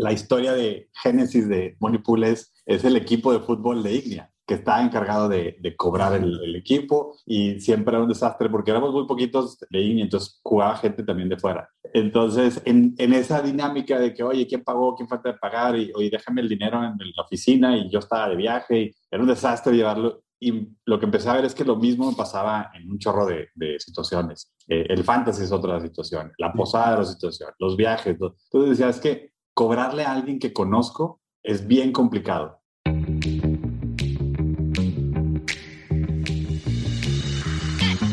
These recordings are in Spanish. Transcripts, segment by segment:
la historia de génesis de Moneypool es, es el equipo de fútbol de Ignia que está encargado de, de cobrar el, el, equipo y siempre era un desastre porque éramos muy poquitos de Ignia, entonces jugaba gente también de fuera. Entonces, en, en, esa dinámica de que, oye, ¿quién pagó? ¿Quién falta de pagar? Y, oye, déjame el dinero en la oficina y yo estaba de viaje y era un desastre llevarlo. Y lo que empecé a ver es que lo mismo me pasaba en un chorro de, de situaciones. Eh, el fantasy es otra situación, la posada es otra situación, los viajes. Todo. Entonces decía, es que cobrarle a alguien que conozco es bien complicado.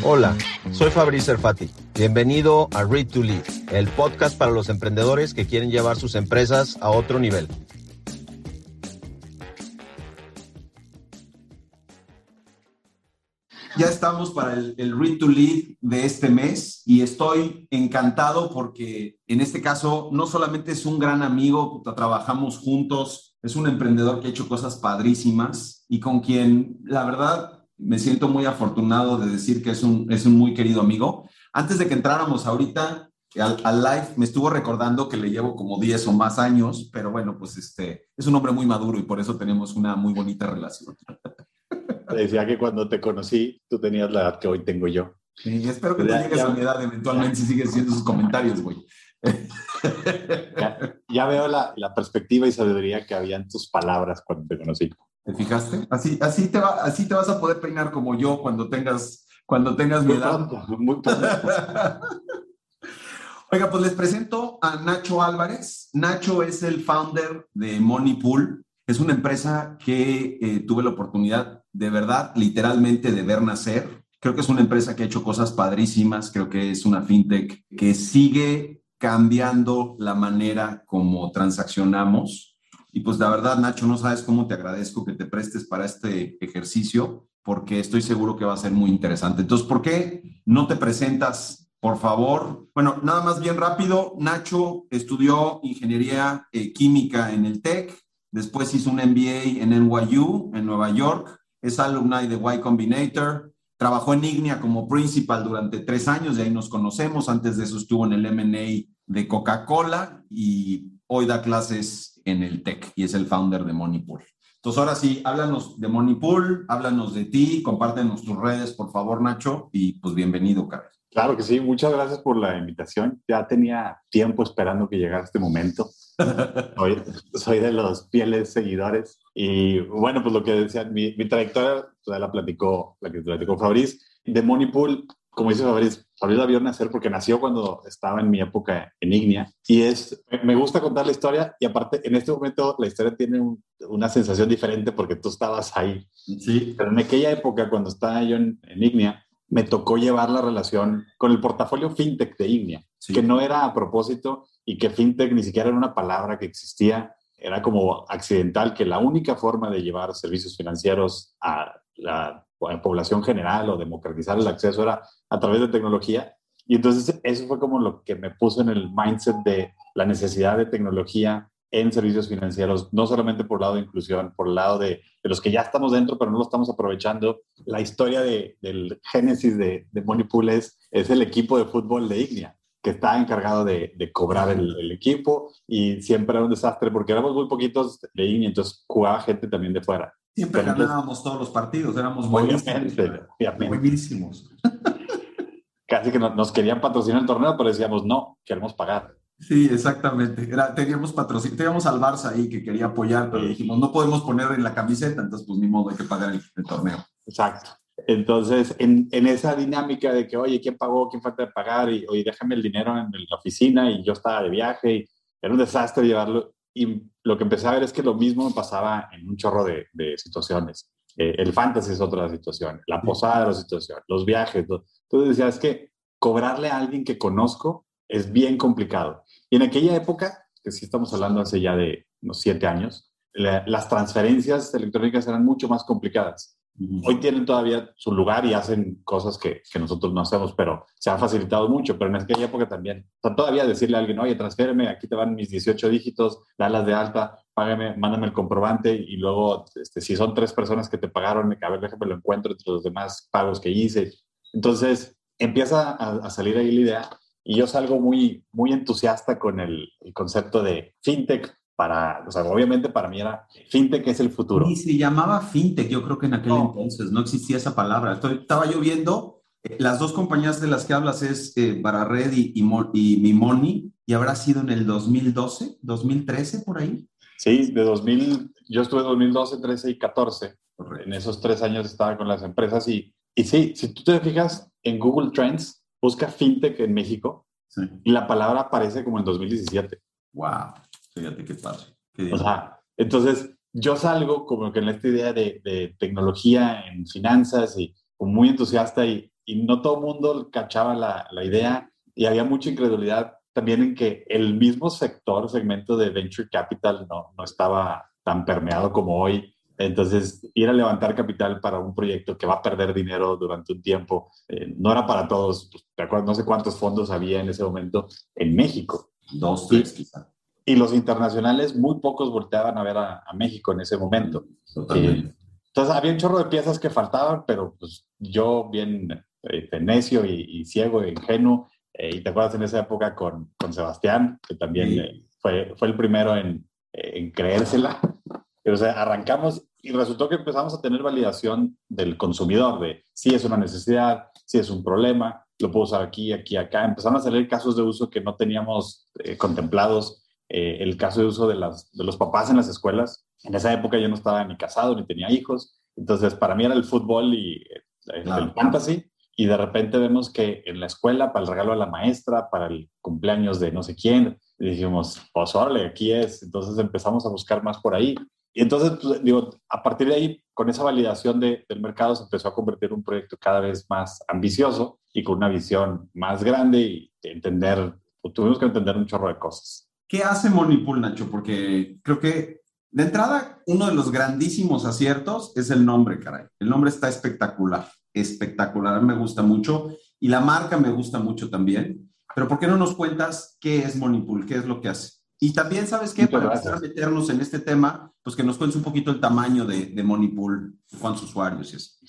Hola, soy Fabrice Erfati. Bienvenido a Read to Lead, el podcast para los emprendedores que quieren llevar sus empresas a otro nivel. Ya estamos para el, el, Read to Lead de este mes y estoy encantado porque en este caso no solamente es un gran amigo, trabajamos juntos, es un emprendedor que ha hecho cosas padrísimas y con quien la verdad me siento muy afortunado de decir que es un, es un muy querido amigo. Antes de que entráramos ahorita al, al, live, me estuvo recordando que le llevo como 10 o más años, pero bueno, pues este, es un hombre muy maduro y por eso tenemos una muy bonita relación. Decía que cuando te conocí, tú tenías la edad que hoy tengo yo. Y espero que ya, llegues ya, a mi edad eventualmente si sigues haciendo sus comentarios, güey. Ya, ya, veo la, la, perspectiva y sabiduría que había en tus palabras cuando te conocí. ¿Te fijaste? Así, así, te, va, así te vas a poder peinar como yo cuando tengas, cuando tengas mi muy edad. Pronto, muy pronto. Oiga, pues les presento a Nacho Álvarez. Nacho es el founder de Moneypool. Es una empresa que eh, tuve la oportunidad de verdad, literalmente, de ver nacer. Creo que es una empresa que ha hecho cosas padrísimas. Creo que es una fintech que sigue cambiando la manera como transaccionamos. Y pues la verdad, Nacho, no sabes cómo te agradezco que te prestes para este ejercicio, porque estoy seguro que va a ser muy interesante. Entonces, ¿por qué no te presentas, por favor? Bueno, nada más bien rápido. Nacho estudió ingeniería eh, química en el TEC, después hizo un MBA en NYU, en Nueva York, es alumni de Y Combinator, trabajó en Ignia como principal durante tres años, de ahí nos conocemos, antes de eso estuvo en el M&A de Coca-Cola y hoy da clases en el TEC y es el founder de Moneypool. Entonces, ahora sí, háblanos de Moneypool, háblanos de ti, compártenos tus redes, por favor, Nacho, y pues bienvenido, Carlos. Claro que sí, muchas gracias por la invitación. Ya tenía tiempo esperando que llegara este momento. Soy, soy de los fieles seguidores. Y bueno, pues lo que decía, mi, mi trayectoria pues, la platicó, la que platicó Fabriz. De Moneypool, como dice Fabriz, Fabriz la vio nacer porque nació cuando estaba en mi época en Ignia. Y es, me gusta contar la historia y aparte, en este momento la historia tiene un, una sensación diferente porque tú estabas ahí. Sí. Pero en aquella época, cuando estaba yo en, en Ignia, me tocó llevar la relación con el portafolio fintech de Ignia, sí. que no era a propósito y que fintech ni siquiera era una palabra que existía, era como accidental, que la única forma de llevar servicios financieros a la población general o democratizar el acceso era a través de tecnología. Y entonces eso fue como lo que me puso en el mindset de la necesidad de tecnología en servicios financieros, no solamente por el lado de inclusión, por el lado de, de los que ya estamos dentro, pero no lo estamos aprovechando. La historia de, del génesis de, de Moneypool es, es el equipo de fútbol de Ignia que está encargado de, de cobrar el, el, equipo y siempre era un desastre porque éramos muy poquitos de Ignia, entonces jugaba gente también de fuera. Siempre pero ganábamos todos los partidos, éramos buenísimos. Obviamente, buenísimos. Casi que nos, nos querían patrocinar el torneo, pero decíamos, no, queremos pagar. Sí, exactamente. Era, teníamos patrocinio, teníamos al Barça ahí que quería apoyar, pero dijimos, no podemos poner en la camiseta, entonces pues ni modo, hay que pagar el, el torneo. Exacto. Entonces, en, en, esa dinámica de que, oye, ¿quién pagó? ¿Quién falta de pagar? Y, oye, déjame el dinero en la oficina y yo estaba de viaje y era un desastre llevarlo. Y lo que empecé a ver es que lo mismo me pasaba en un chorro de, de situaciones. Eh, el fantasy es otra situación, la posada es otra situación, los viajes. Todo. Entonces decía, es que cobrarle a alguien que conozco es bien complicado. Y en aquella época, que sí estamos hablando hace ya de unos siete años, la, las transferencias electrónicas eran mucho más complicadas. Hoy tienen todavía su lugar y hacen cosas que, que, nosotros no hacemos, pero se ha facilitado mucho. Pero en aquella época también, o sea, todavía decirle a alguien, oye, transféreme, aquí te van mis 18 dígitos, dalas de alta, págame, mándame el comprobante y luego, este, si son tres personas que te pagaron, a ver, déjame lo encuentro entre los demás pagos que hice. Entonces, empieza a, salir ahí la idea y yo salgo muy, muy entusiasta con el concepto de fintech para, o sea, obviamente para mí era fintech es el futuro. Y se llamaba fintech, yo creo que en aquel entonces no existía esa palabra. estaba yo viendo, eh, las dos compañías de las que hablas es eh, Barared y, y, y Mimoni, y habrá sido en el 2012, 2013, por ahí. Sí, de 2000, yo estuve 2012, 13 y 14. En esos tres años estaba con las empresas y, y sí, si tú te fijas en Google Trends, busca fintech en México y la palabra aparece como en 2017. Wow. Fíjate qué padre. o sea, entonces yo salgo como que en esta idea de, de tecnología en finanzas y muy entusiasta y, y no todo el mundo cachaba la, la, idea y había mucha incredulidad también en que el mismo sector, segmento de venture capital no, no estaba tan permeado como hoy. Entonces, ir a levantar capital para un proyecto que va a perder dinero durante un tiempo, eh, no era para todos. Pues, no sé cuántos fondos había en ese momento en México. Dos, tres, quizá y los internacionales, muy pocos volteaban a ver a, México en ese momento. Eh, entonces había un chorro de piezas que faltaban, pero pues yo bien eh, necio y, ciego e ingenuo, eh, y te acuerdas en esa época con, con Sebastián, que también fue, fue el primero en, en creérsela. Pero, o sea, arrancamos y resultó que empezamos a tener validación del consumidor de si es una necesidad, si es un problema, lo puedo usar aquí, aquí, acá. Empezaron a salir casos de uso que no teníamos contemplados eh, el caso de uso de, las, de los papás en las escuelas. En esa época yo no estaba ni casado ni tenía hijos, entonces para mí era el fútbol y eh, el fantasy. Y de repente vemos que en la escuela, para el regalo a la maestra, para el cumpleaños de no sé quién, dijimos, pues órale, aquí es. Entonces empezamos a buscar más por ahí. Y entonces, pues, digo, a partir de ahí, con esa validación de, del mercado, se empezó a convertir en un proyecto cada vez más ambicioso y con una visión más grande y entender, tuvimos que entender un chorro de cosas. ¿Qué hace Monipool, Nacho? Porque creo que de entrada, uno de los grandísimos aciertos es el nombre, caray. El nombre está espectacular, espectacular, me gusta mucho y la marca me gusta mucho también. Pero ¿por qué no nos cuentas qué es Monipool? ¿Qué es lo que hace? Y también, ¿sabes qué? Para empezar a meternos en este tema, pues que nos cuentes un poquito el tamaño de, de Monipool, cuántos usuarios es.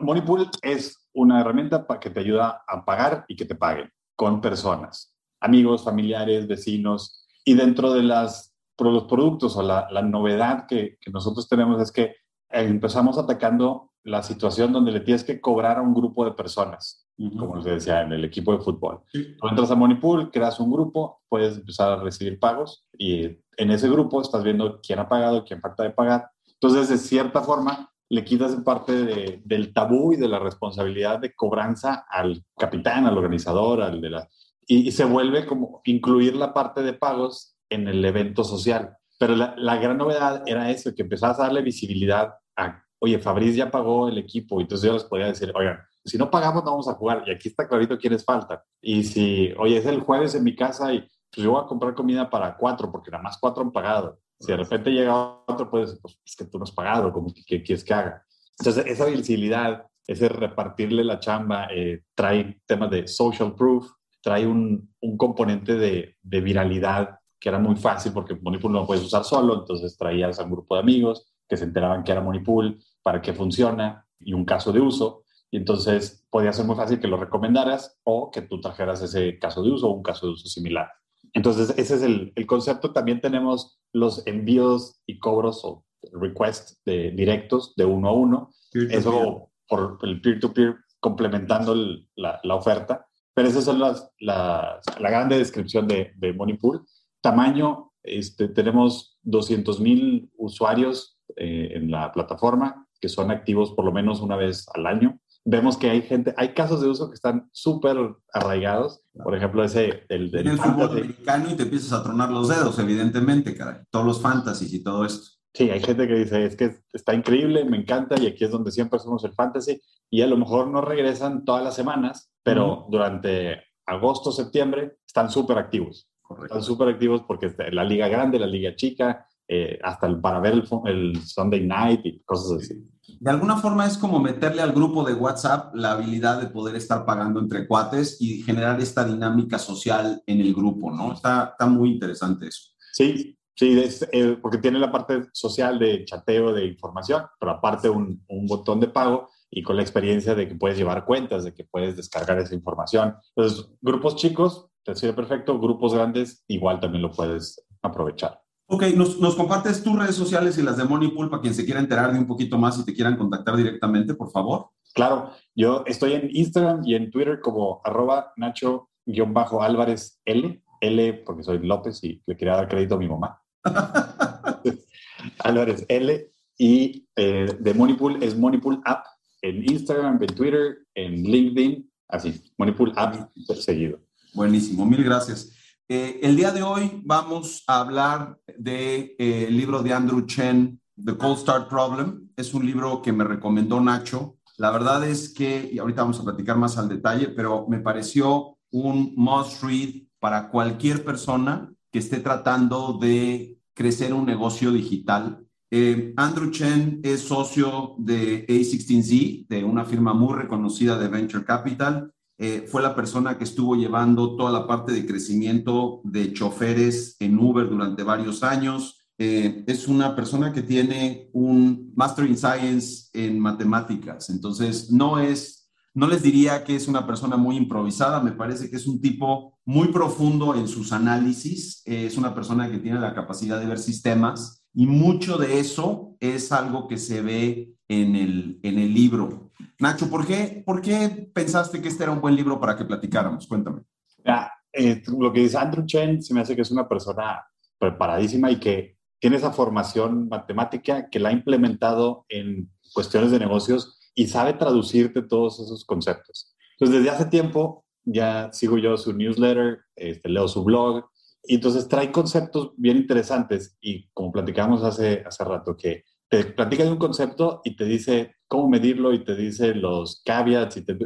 Monipool es una herramienta para que te ayuda a pagar y que te paguen con personas, amigos, familiares, vecinos, y dentro de las, los productos o la, la novedad que, que, nosotros tenemos es que empezamos atacando la situación donde le tienes que cobrar a un grupo de personas, como les decía, en el equipo de fútbol. Tú entras a Monipool, creas un grupo, puedes empezar a recibir pagos y en ese grupo estás viendo quién ha pagado, quién falta de pagar. Entonces, de cierta forma, le quitas parte de, del tabú y de la responsabilidad de cobranza al capitán, al organizador, al de la y, se vuelve como incluir la parte de pagos en el evento social. Pero la, la, gran novedad era eso, que empezabas a darle visibilidad a, oye, Fabriz ya pagó el equipo, y entonces yo les podía decir, oigan, si no pagamos no vamos a jugar, y aquí está clarito quiénes faltan. Y si, oye, es el jueves en mi casa y pues yo voy a comprar comida para cuatro, porque nada más cuatro han pagado. Si de repente llega otro, pues, pues es que tú no has pagado, como que, que quieres que haga. Entonces, esa visibilidad, ese repartirle la chamba, eh, trae temas de social proof, trae un, un componente de, de, viralidad que era muy fácil porque Monipool no lo puedes usar solo, entonces traías a un grupo de amigos que se enteraban que era Monipool, para qué funciona y un caso de uso. Y entonces podía ser muy fácil que lo recomendaras o que tú trajeras ese caso de uso o un caso de uso similar. Entonces, ese es el, el concepto. También tenemos los envíos y cobros o requests de, directos de uno a uno. Eso por el peer-to-peer complementando la, la, oferta. Pero esa es las, la grande descripción de, de Monipool. Tamaño, este, tenemos 200 mil usuarios eh, en la plataforma que son activos por lo menos una vez al año. Vemos que hay gente, hay casos de uso que están súper arraigados. Por ejemplo, ese, el del el fútbol americano y te empiezas a tronar los dedos, evidentemente, caray. Todos los fantasies y todo esto. Sí, hay gente que dice, es que está increíble, me encanta y aquí es donde siempre hacemos el fantasy y a lo mejor no regresan todas las semanas, pero durante agosto, septiembre están súper activos. Están súper activos porque la liga grande, la liga chica, eh, hasta el, para ver el, Sunday night y cosas así. De alguna forma es como meterle al grupo de WhatsApp la habilidad de poder estar pagando entre cuates y generar esta dinámica social en el grupo, ¿no? Está, está muy interesante eso. Sí, Sí, eh, porque tiene la parte social de chateo, de información, pero aparte un, un, botón de pago y con la experiencia de que puedes llevar cuentas, de que puedes descargar esa información. Entonces, grupos chicos, te sirve perfecto, grupos grandes, igual también lo puedes aprovechar. Ok, nos, nos, compartes tus redes sociales y las de Moneypool para quien se quiera enterar de un poquito más y te quieran contactar directamente, por favor. Claro, yo estoy en Instagram y en Twitter como arroba Nacho-Álvarez L, L porque soy López y le quería dar crédito a mi mamá. Álvarez L y eh, de Moneypool es Moneypool App en Instagram, en Twitter, en LinkedIn, así, Moneypool App seguido. Buenísimo, mil gracias. Eh, el día de hoy vamos a hablar del de, eh, libro de Andrew Chen, The Cold Start Problem. Es un libro que me recomendó Nacho. La verdad es que, y ahorita vamos a platicar más al detalle, pero me pareció un must read para cualquier persona que esté tratando de crecer un negocio digital. Eh, Andrew Chen es socio de A16Z, de una firma muy reconocida de Venture Capital. Eh, fue la persona que estuvo llevando toda la parte de crecimiento de choferes en Uber durante varios años. Eh, es una persona que tiene un Master in Science en matemáticas, entonces no es, no les diría que es una persona muy improvisada, me parece que es un tipo muy profundo en sus análisis, es una persona que tiene la capacidad de ver sistemas y mucho de eso es algo que se ve en el, en el libro. Nacho, ¿por qué, ¿por qué pensaste que este era un buen libro para que platicáramos? Cuéntame. Eh, lo que dice Andrew Chen se me hace que es una persona preparadísima y que tiene esa formación matemática que la ha implementado en cuestiones de negocios y sabe traducirte todos esos conceptos. Entonces, desde hace tiempo ya sigo yo su newsletter, este, leo su blog, y entonces trae conceptos bien interesantes y como platicamos hace, hace rato, que te platica de un concepto y te dice cómo medirlo y te dice los caveats y te,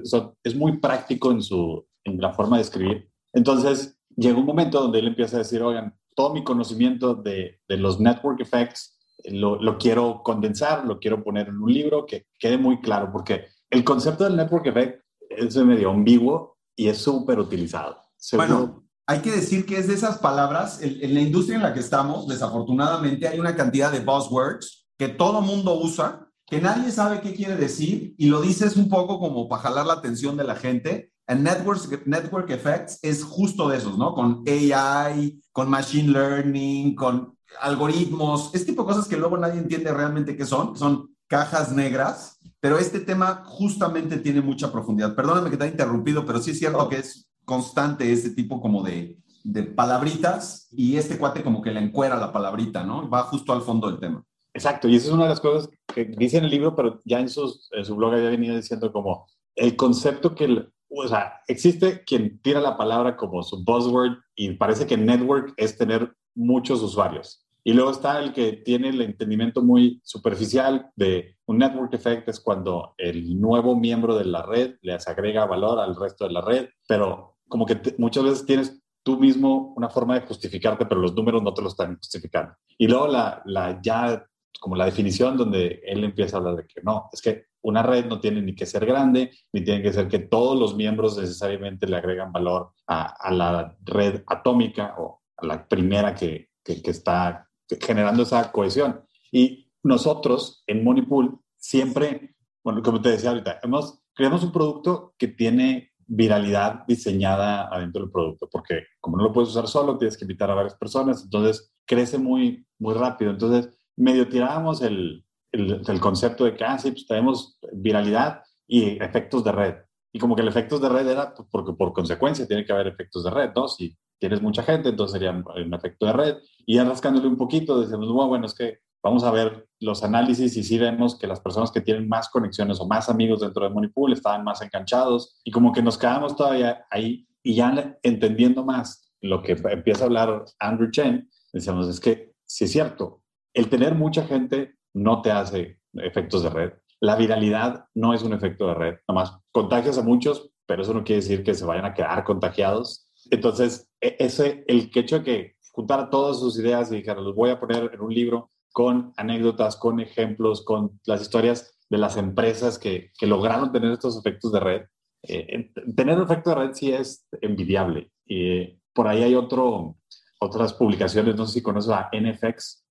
es muy práctico en, su, en la forma de escribir. Entonces llega un momento donde él empieza a decir, oigan, todo mi conocimiento de, de los network effects lo, quiero condensar, lo quiero poner en un libro que quede muy claro, porque el concepto del network effect es medio ambiguo y es súper utilizado. Bueno, hay que decir que es de esas palabras, en, la industria en la que estamos, desafortunadamente hay una cantidad de buzzwords que todo mundo usa, que nadie sabe qué quiere decir y lo dices un poco como para jalar la atención de la gente en network, network effects es justo de esos, ¿no? Con AI, con machine learning, con algoritmos, este tipo de cosas que luego nadie entiende realmente qué son, son cajas negras, pero este tema justamente tiene mucha profundidad. Perdóname que te haya interrumpido, pero sí es cierto que es constante este tipo como de, de palabritas y este cuate como que le encuera la palabrita, ¿no? Va justo al fondo del tema. Exacto, y esa es una de las cosas que dice en el libro, pero ya en, sus, en su blog había venido diciendo como el concepto que o sea, existe quien tira la palabra como su buzzword y parece que network es tener muchos usuarios. Y luego está el que tiene el entendimiento muy superficial de un network effect es cuando el nuevo miembro de la red les agrega valor al resto de la red, pero como que muchas veces tienes tú mismo una forma de justificarte, pero los números no te lo están justificando. Y luego la, la ya como la definición donde él empieza a hablar de que no, es que una red no tiene ni que ser grande, ni tiene que ser que todos los miembros necesariamente le agregan valor a, la red atómica o a la primera que, que, está generando esa cohesión. Y nosotros en Moneypool siempre, bueno, como te decía ahorita, hemos, creamos un producto que tiene viralidad diseñada adentro del producto, porque como no lo puedes usar solo, tienes que invitar a varias personas, entonces crece muy, muy rápido. Entonces, medio tirábamos el, el, concepto de que, ah, pues tenemos viralidad y efectos de red. Y como que el efectos de red era pues, porque por consecuencia tiene que haber efectos de red, ¿no? Si tienes mucha gente, entonces sería un efecto de red. Y ya rascándole un poquito, decimos, bueno, bueno, es que vamos a ver los análisis y sí vemos que las personas que tienen más conexiones o más amigos dentro de Moneypool estaban más enganchados y como que nos quedamos todavía ahí y ya entendiendo más lo que empieza a hablar Andrew Chen, decíamos, es que sí es cierto, el tener mucha gente no te hace efectos de red. La viralidad no es un efecto de red, nomás contagias a muchos, pero eso no quiere decir que se vayan a quedar contagiados. Entonces, ese, el hecho de que juntar todas sus ideas y dijeron, los voy a poner en un libro con anécdotas, con ejemplos, con las historias de las empresas que, que lograron tener estos efectos de red. Eh, tener un efecto de red sí es envidiable. Y por ahí hay otro, otras publicaciones, no sé si conoces a NFX.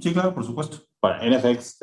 Sí, claro, por supuesto. Para NFX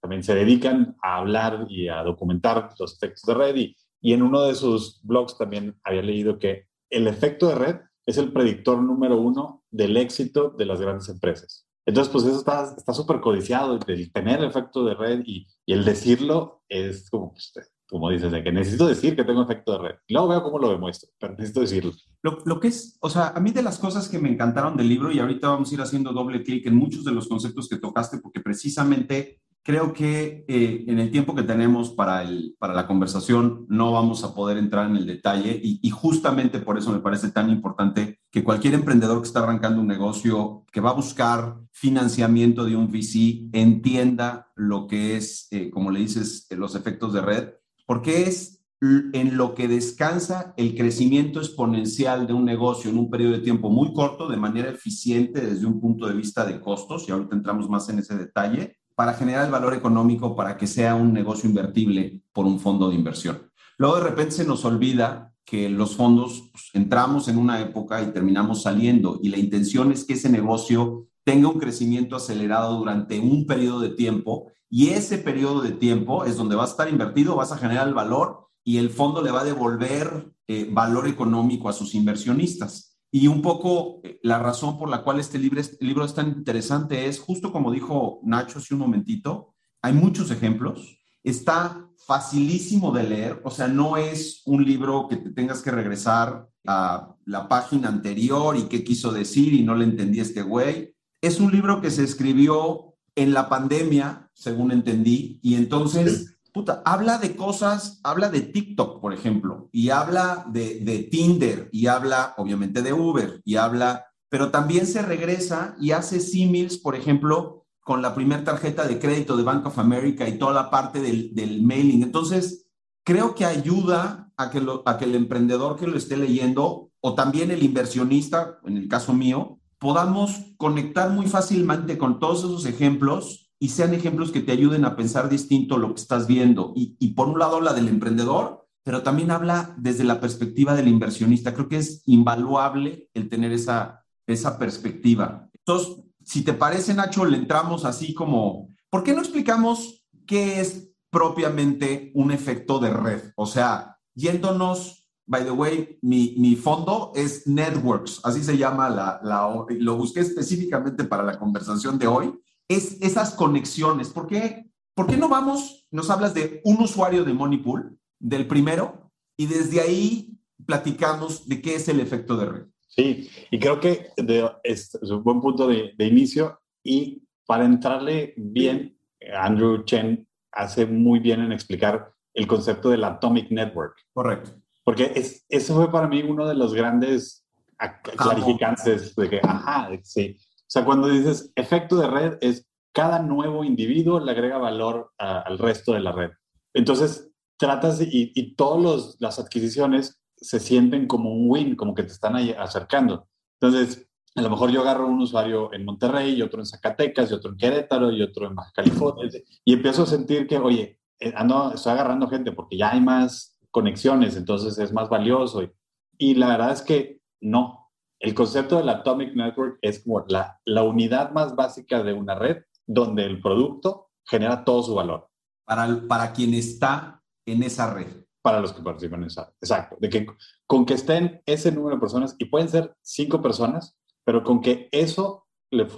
también se dedican a hablar y a documentar los efectos de red y, y en uno de sus blogs también había leído que el efecto de red es el predictor número uno del éxito de las grandes empresas. Entonces, pues eso está súper codiciado, el tener el efecto de red y, y el decirlo es como, pues, como dices, de que necesito decir que tengo efecto de red. Luego veo cómo lo demuestro, pero necesito decirlo. Lo, lo, que es, o sea, a mí de las cosas que me encantaron del libro, y ahorita vamos a ir haciendo doble clic en muchos de los conceptos que tocaste, porque precisamente creo que eh, en el tiempo que tenemos para, el, para la conversación no vamos a poder entrar en el detalle y, y, justamente por eso me parece tan importante que cualquier emprendedor que está arrancando un negocio, que va a buscar financiamiento de un VC, entienda lo que es, eh, como le dices, los efectos de red, porque es en lo que descansa el crecimiento exponencial de un negocio en un periodo de tiempo muy corto, de manera eficiente desde un punto de vista de costos, y ahorita entramos más en ese detalle, para generar el valor económico para que sea un negocio invertible por un fondo de inversión. Luego de repente se nos olvida que los fondos pues, entramos en una época y terminamos saliendo y la intención es que ese negocio tenga un crecimiento acelerado durante un periodo de tiempo y ese periodo de tiempo es donde vas a estar invertido, vas a generar el valor y el fondo le va a devolver eh, valor económico a sus inversionistas. Y un poco eh, la razón por la cual este libro, este libro es tan interesante es, justo como dijo Nacho hace un momentito, hay muchos ejemplos, está facilísimo de leer, o sea, no es un libro que te tengas que regresar a la página anterior y qué quiso decir y no le entendí este güey. Es un libro que se escribió en la pandemia, según entendí, y entonces puta, habla de cosas, habla de TikTok, por ejemplo, y habla de, de, Tinder, y habla obviamente de Uber, y habla, pero también se regresa y hace símiles, por ejemplo, con la primera tarjeta de crédito de Bank of America y toda la parte del, del mailing. Entonces, creo que ayuda a que, lo, a que el emprendedor que lo esté leyendo, o también el inversionista, en el caso mío, podamos conectar muy fácilmente con todos esos ejemplos y sean ejemplos que te ayuden a pensar distinto lo que estás viendo. Y, por un lado habla del emprendedor, pero también habla desde la perspectiva del inversionista. Creo que es invaluable el tener esa, esa perspectiva. Entonces, si te parece, Nacho, le entramos así como, ¿por qué no explicamos qué es propiamente un efecto de red? O sea, yéndonos, by the way, mi, mi fondo es Networks, así se llama la, la, lo busqué específicamente para la conversación de hoy es esas conexiones. ¿Por qué, ¿Por qué no vamos, nos hablas de un usuario de Moneypool, del primero, y desde ahí platicamos de qué es el efecto de red? Sí, y creo que es, un buen punto de, de, inicio y para entrarle bien, Andrew Chen hace muy bien en explicar el concepto del Atomic Network. Correcto. Porque es, eso fue para mí uno de los grandes clarificantes de que, ajá, sí, sea, cuando dices efecto de red es cada nuevo individuo le agrega valor al resto de la red. Entonces, tratas y, y todas las adquisiciones se sienten como un win, como que te están ahí acercando. Entonces, a lo mejor yo agarro un usuario en Monterrey y otro en Zacatecas y otro en Querétaro y otro en Baja California y empiezo a sentir que, oye, eh, ando, estoy agarrando gente porque ya hay más conexiones, entonces es más valioso. Y, y la verdad es que no, el concepto del Atomic Network es como la, la unidad más básica de una red donde el producto genera todo su valor. Para, para quien está en esa red. Para los que participan en esa red. Exacto. De que con que estén ese número de personas, y pueden ser cinco personas, pero con que eso le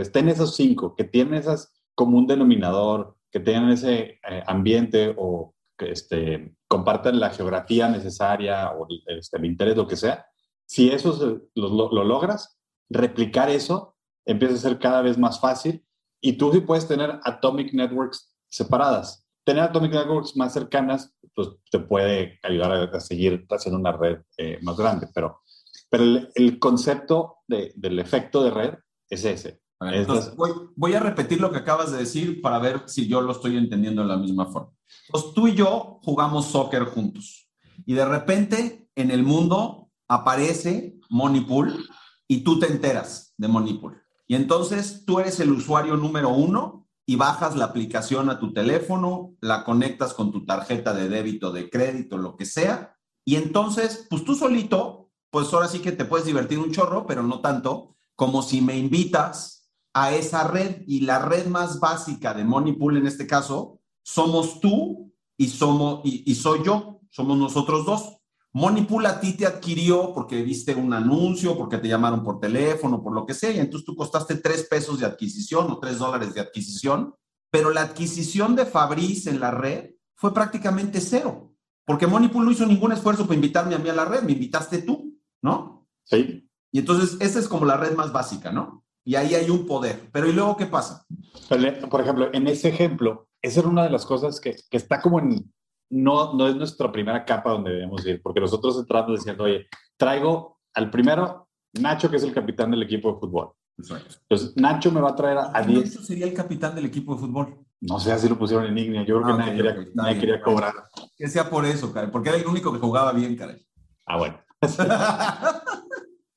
estén esos cinco, que tienen esas como un denominador, que tengan ese eh, ambiente o que este, compartan la geografía necesaria o este, el interés, lo que sea, si eso lo, logras, replicar eso empieza a ser cada vez más fácil y tú sí puedes tener atomic networks separadas. Tener atomic networks más cercanas, pues te puede ayudar a, seguir haciendo una red eh, más grande, pero, pero el, concepto del efecto de red es ese. Entonces, voy, voy, a repetir lo que acabas de decir para ver si yo lo estoy entendiendo de la misma forma. Pues tú y yo jugamos soccer juntos y de repente en el mundo aparece Moneypool y tú te enteras de Moneypool. Y entonces tú eres el usuario número uno y bajas la aplicación a tu teléfono, la conectas con tu tarjeta de débito, de crédito, lo que sea. Y entonces, pues tú solito, pues ahora sí que te puedes divertir un chorro, pero no tanto, como si me invitas a esa red. Y la red más básica de Moneypool en este caso, somos tú y, somos, y soy yo, somos nosotros dos. Monipool a ti te adquirió porque viste un anuncio, porque te llamaron por teléfono, por lo que sea, y entonces tú costaste tres pesos de adquisición o tres dólares de adquisición, pero la adquisición de Fabriz en la red fue prácticamente cero, porque Monipool no hizo ningún esfuerzo para invitarme a mí a la red, me invitaste tú, ¿no? Sí. Y entonces esa es como la red más básica, ¿no? Y ahí hay un poder. Pero ¿y luego qué pasa? Por ejemplo, en ese ejemplo, esa era una de las cosas que, que está como en, no, no es nuestra primera capa donde debemos ir, porque nosotros entramos diciendo, oye, traigo al primero, Nacho, que es el capitán del equipo de fútbol. Entonces, Nacho me va a traer a 10. Nacho sería el capitán del equipo de fútbol? No sé si lo pusieron en Ignia. Yo creo que ah, nadie, quería, quería, cobrar. Que sea por eso, caray, porque era el único que jugaba bien, caray. Ah, bueno.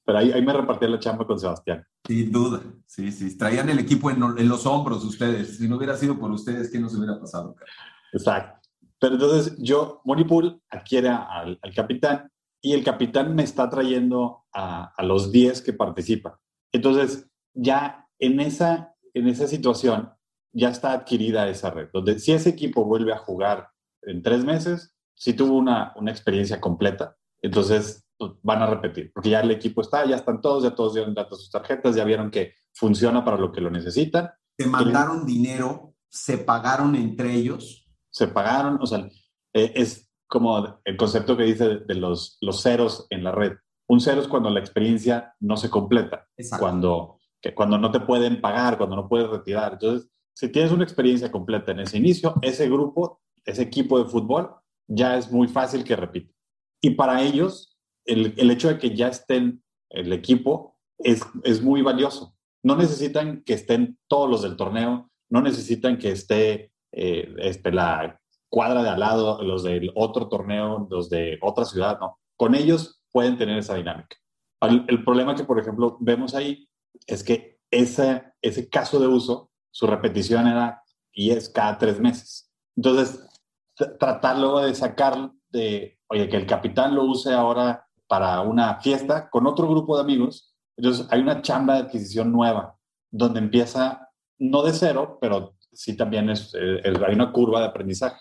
Pero ahí, ahí me repartía la chamba con Sebastián. Sin duda, sí, sí. Traían el equipo en, en, los hombros ustedes. Si no hubiera sido por ustedes, ¿qué nos hubiera pasado? Caray? Exacto. Pero entonces yo, Monipool adquiere al, capitán y el capitán me está trayendo a, a los 10 que participan. Entonces, ya en esa, en esa situación, ya está adquirida esa red, donde si ese equipo vuelve a jugar en tres meses, si tuvo una, una experiencia completa, entonces pues, van a repetir, porque ya el equipo está, ya están todos, ya todos dieron datos sus tarjetas, ya vieron que funciona para lo que lo necesitan. Te mandaron dinero, se pagaron entre ellos se pagaron, o sea, eh, es como el concepto que dice de, los, los ceros en la red. Un cero es cuando la experiencia no se completa, cuando, que, cuando no te pueden pagar, cuando no puedes retirar. Entonces, si tienes una experiencia completa en ese inicio, ese grupo, ese equipo de fútbol, ya es muy fácil que repita. Y para ellos, el, el hecho de que ya estén el equipo es, es muy valioso. No necesitan que estén todos los del torneo, no necesitan que esté eh, este, la cuadra de al lado, los del otro torneo, los de otra ciudad, ¿no? Con ellos pueden tener esa dinámica. El, problema que, por ejemplo, vemos ahí es que ese, ese caso de uso, su repetición era y es cada tres meses. Entonces, tratar luego de sacar de, oye, que el capitán lo use ahora para una fiesta con otro grupo de amigos. Entonces, hay una chamba de adquisición nueva, donde empieza no de cero, pero sí también es, hay una curva de aprendizaje.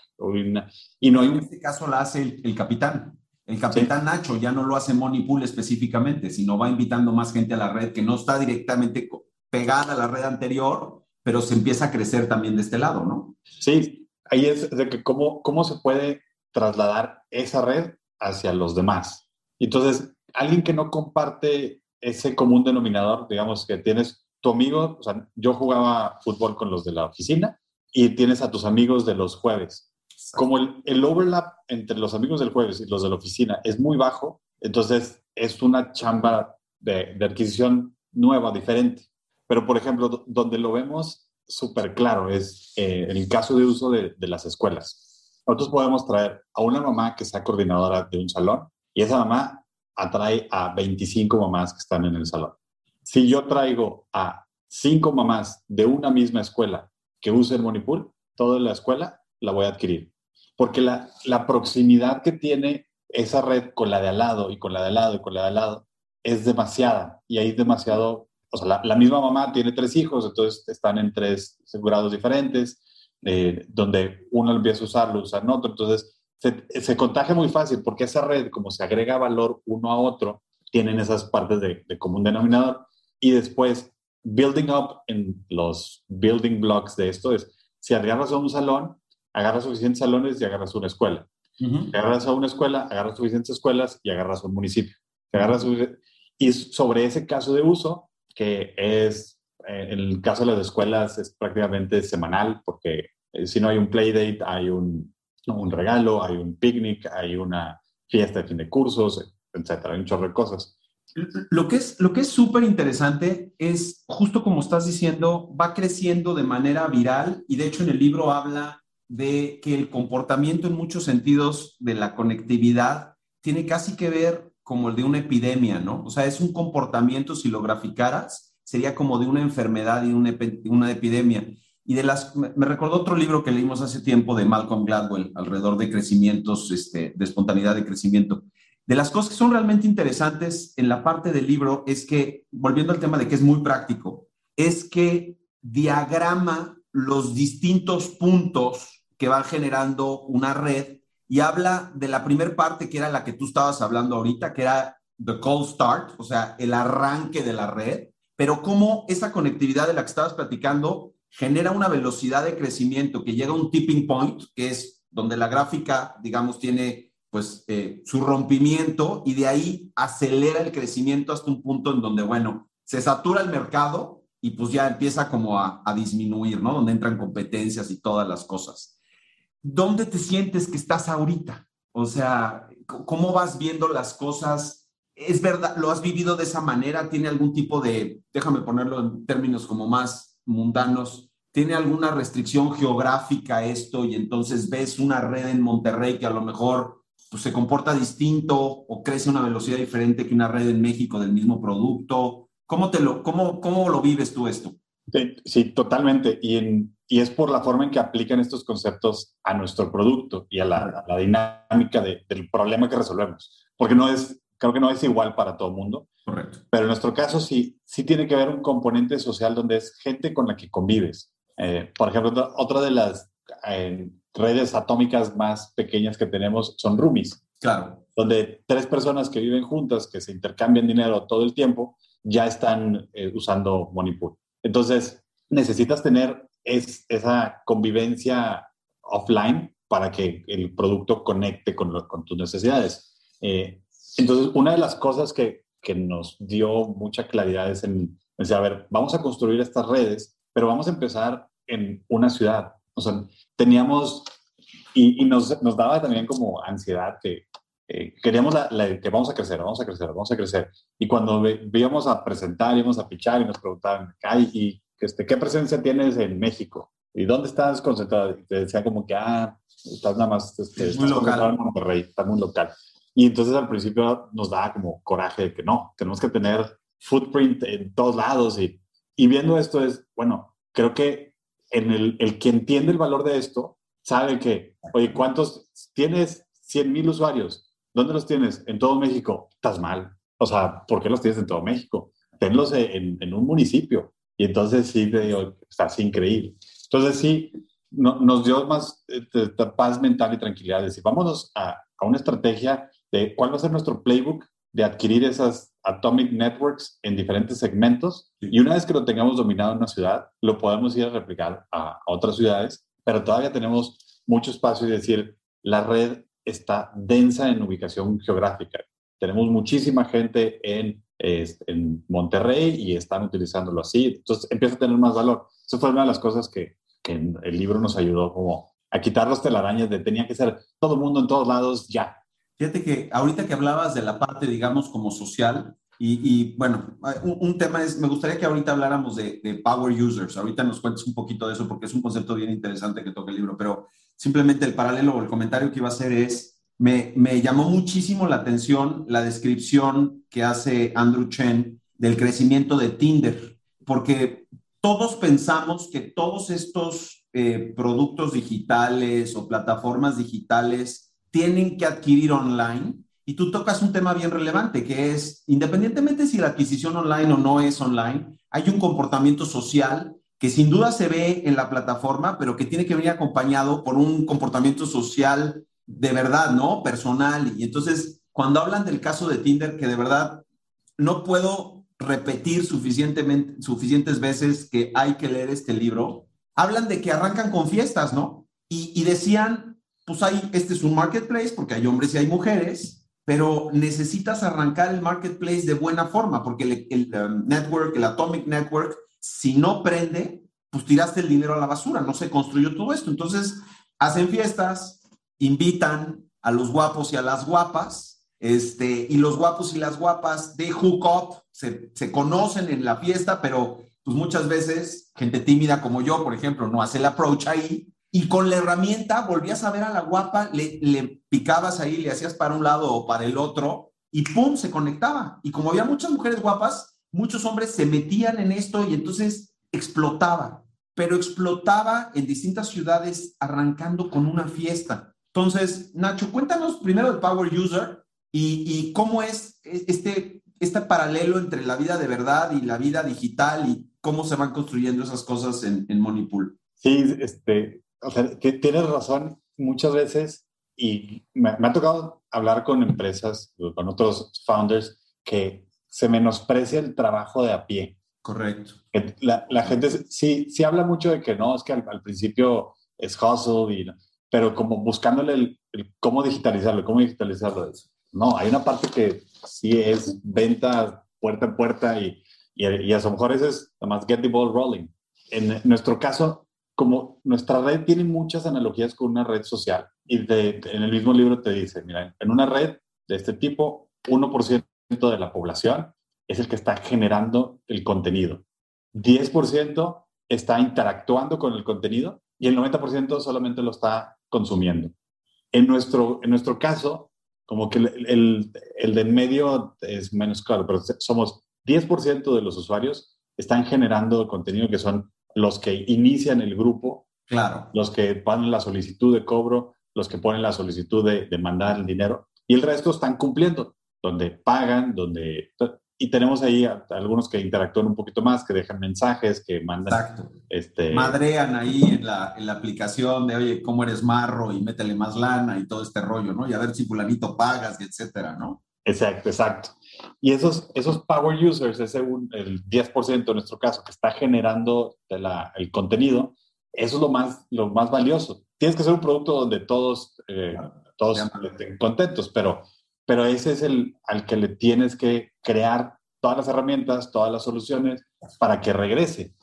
y no hay... En este caso la hace el, capitán. El capitán Nacho ya no lo hace Money Pool específicamente, sino va invitando más gente a la red que no está directamente pegada a la red anterior, pero se empieza a crecer también de este lado, ¿no? Sí, ahí es de que cómo, cómo se puede trasladar esa red hacia los demás. Entonces, alguien que no comparte ese común denominador, digamos que tienes tu amigo, o sea, yo jugaba fútbol con los de la oficina y tienes a tus amigos de los jueves. Como el, el, overlap entre los amigos del jueves y los de la oficina es muy bajo, entonces es una chamba de, de adquisición nueva, diferente. Pero, por ejemplo, donde lo vemos súper claro es eh, en el caso de uso de, de las escuelas. Nosotros podemos traer a una mamá que sea coordinadora de un salón y esa mamá atrae a 25 mamás que están en el salón si yo traigo a cinco mamás de una misma escuela que usen Monipool, toda la escuela la voy a adquirir. Porque la, la proximidad que tiene esa red con la de al lado y con la de al lado y con la de al lado es demasiada. Y hay demasiado, o sea, la, misma mamá tiene tres hijos, entonces están en tres grados diferentes, eh, donde uno empieza a usarlo, usan otro. Entonces se, se contagia muy fácil porque esa red, como se agrega valor uno a otro, tienen esas partes de, de común denominador y después, building up en los building blocks de esto es, si agarras a un salón, agarras suficientes salones y agarras una escuela. Agarras a una escuela, agarras suficientes escuelas y agarras un municipio. Agarras y sobre ese caso de uso, que es, eh, en el caso de las escuelas, es prácticamente semanal, porque eh, si no hay un playdate, hay un, un regalo, hay un picnic, hay una fiesta de fin de cursos, etcétera, hay un chorro de cosas. Lo que es lo que es súper interesante es justo como estás diciendo, va creciendo de manera viral y de hecho en el libro habla de que el comportamiento en muchos sentidos de la conectividad tiene casi que ver como el de una epidemia, ¿no? O sea, es un comportamiento, si lo graficaras, sería como de una enfermedad y una, una epidemia. Y de las, me recordó otro libro que leímos hace tiempo de Malcolm Gladwell, alrededor de crecimientos, este, de espontaneidad de crecimiento. De las cosas que son realmente interesantes en la parte del libro es que, volviendo al tema de que es muy práctico, es que diagrama los distintos puntos que van generando una red y habla de la primera parte que era la que tú estabas hablando ahorita, que era the cold start, o sea, el arranque de la red, pero cómo esa conectividad de la que estabas platicando genera una velocidad de crecimiento que llega a un tipping point, que es donde la gráfica, digamos, tiene pues eh, su rompimiento y de ahí acelera el crecimiento hasta un punto en donde, bueno, se satura el mercado y pues ya empieza como a, a disminuir, ¿no? Donde entran competencias y todas las cosas. ¿Dónde te sientes que estás ahorita? O sea, ¿cómo vas viendo las cosas? ¿Es verdad? ¿Lo has vivido de esa manera? ¿Tiene algún tipo de, déjame ponerlo en términos como más mundanos, tiene alguna restricción geográfica esto y entonces ves una red en Monterrey que a lo mejor pues, se comporta distinto o crece a una velocidad diferente que una red en México del mismo producto. ¿Cómo, te lo, cómo, cómo lo vives tú esto? Sí, totalmente. Y, en, y, es por la forma en que aplican estos conceptos a nuestro producto y a la, la dinámica de, del problema que resolvemos. Porque no es, creo que no es igual para todo el mundo. Correcto. Pero en nuestro caso sí, sí tiene que haber un componente social donde es gente con la que convives. Eh, por ejemplo, otra de las eh, redes atómicas más pequeñas que tenemos son roomies. Claro. Donde tres personas que viven juntas, que se intercambian dinero todo el tiempo, ya están eh, usando Moneypool. Entonces, necesitas tener es, esa convivencia offline para que el producto conecte con, con tus necesidades. entonces, una de las cosas que, que nos dio mucha claridad es en, decir, a ver, vamos a construir estas redes, pero vamos a empezar en una ciudad. O sea, teníamos, y, y nos, nos, daba también como ansiedad que eh, queríamos la, la, que vamos a crecer, vamos a crecer, vamos a crecer. Y cuando íbamos a presentar, íbamos a pichar y nos preguntaban, Ay, ¿y este, qué presencia tienes en México? ¿Y dónde estás concentrado? Y te decían como que, ah, estás nada más, este, estás muy local. en Monterrey, estás muy local. Y entonces al principio nos daba como coraje de que no, tenemos que tener footprint en todos lados. Y, y viendo esto es, bueno, creo que en el, el que entiende el valor de esto sabe que, oye, ¿cuántos tienes? 100 mil usuarios. ¿Dónde los tienes? En todo México. Estás mal. O sea, ¿por qué los tienes en todo México? Tenlos en, en un municipio. Y entonces sí, te digo, estás increíble. Entonces sí, no, nos dio más eh, paz mental y tranquilidad. Decir, vámonos a, a una estrategia de cuál va a ser nuestro playbook de adquirir esas atomic networks en diferentes segmentos y una vez que lo tengamos dominado en una ciudad, lo podemos ir a replicar a, otras ciudades, pero todavía tenemos mucho espacio y decir, la red está densa en ubicación geográfica. Tenemos muchísima gente en, en Monterrey y están utilizándolo así, entonces empieza a tener más valor. Eso fue una de las cosas que, que el libro nos ayudó como a quitar los telarañas de tenía que ser todo el mundo en todos lados ya, Fíjate que ahorita que hablabas de la parte, digamos, como social, y, y bueno, un, un, tema es, me gustaría que ahorita habláramos de, de, power users, ahorita nos cuentes un poquito de eso porque es un concepto bien interesante que toca el libro, pero simplemente el paralelo o el comentario que iba a hacer es, me, me llamó muchísimo la atención la descripción que hace Andrew Chen del crecimiento de Tinder, porque todos pensamos que todos estos eh, productos digitales o plataformas digitales tienen que adquirir online. Y tú tocas un tema bien relevante, que es, independientemente si la adquisición online o no es online, hay un comportamiento social que sin duda se ve en la plataforma, pero que tiene que venir acompañado por un comportamiento social de verdad, ¿no? Personal. Y entonces, cuando hablan del caso de Tinder, que de verdad no puedo repetir suficientemente, suficientes veces que hay que leer este libro, hablan de que arrancan con fiestas, ¿no? Y, y decían, pues hay, este es un marketplace porque hay hombres y hay mujeres, pero necesitas arrancar el marketplace de buena forma porque el, el um, network, el Atomic Network, si no prende, pues tiraste el dinero a la basura, no se construyó todo esto. Entonces, hacen fiestas, invitan a los guapos y a las guapas, este, y los guapos y las guapas de hook up se, se conocen en la fiesta, pero pues muchas veces gente tímida como yo, por ejemplo, no hace el approach ahí y con la herramienta volvías a ver a la guapa, le, le, picabas ahí, le hacías para un lado o para el otro y ¡pum! se conectaba. Y como había muchas mujeres guapas, muchos hombres se metían en esto y entonces explotaba, pero explotaba en distintas ciudades arrancando con una fiesta. Entonces, Nacho, cuéntanos primero el Power User y, y cómo es este, este paralelo entre la vida de verdad y la vida digital y cómo se van construyendo esas cosas en, en Moneypool. Sí, este, o sea, tienes razón muchas veces y me, ha tocado hablar con empresas, con otros founders, que se menosprecia el trabajo de a pie. Correcto. La, la gente sí, sí habla mucho de que no, es que al, principio es hustle, y, pero como buscándole el, cómo digitalizarlo, cómo digitalizarlo. No, hay una parte que sí es venta puerta en puerta y, y, y a lo mejor ese es más get the ball rolling. En nuestro caso, como nuestra red tiene muchas analogías con una red social y en el mismo libro te dice, mira, en una red de este tipo, 1% de la población es el que está generando el contenido. 10% está interactuando con el contenido y el 90% solamente lo está consumiendo. En nuestro, en nuestro caso, como que el, el, el de en medio es menos claro, pero somos 10% de los usuarios están generando contenido que son los que inician el grupo, claro. los que ponen la solicitud de cobro, los que ponen la solicitud de, de mandar el dinero, y el resto están cumpliendo, donde pagan, donde... Y tenemos ahí algunos que interactúan un poquito más, que dejan mensajes, que mandan... Exacto. Este, Madrean ahí en la, en la aplicación de, oye, ¿cómo eres marro? Y métele más lana y todo este rollo, ¿no? Y a ver si fulanito pagas, etcétera, ¿no? Exacto, exacto. Y esos, esos power users, ese el 10% en nuestro caso que está generando el contenido, eso es lo más, lo más valioso. Tienes que ser un producto donde todos, eh, todos estén contentos, pero, pero ese es el al que le tienes que crear todas las herramientas, todas las soluciones para que regrese.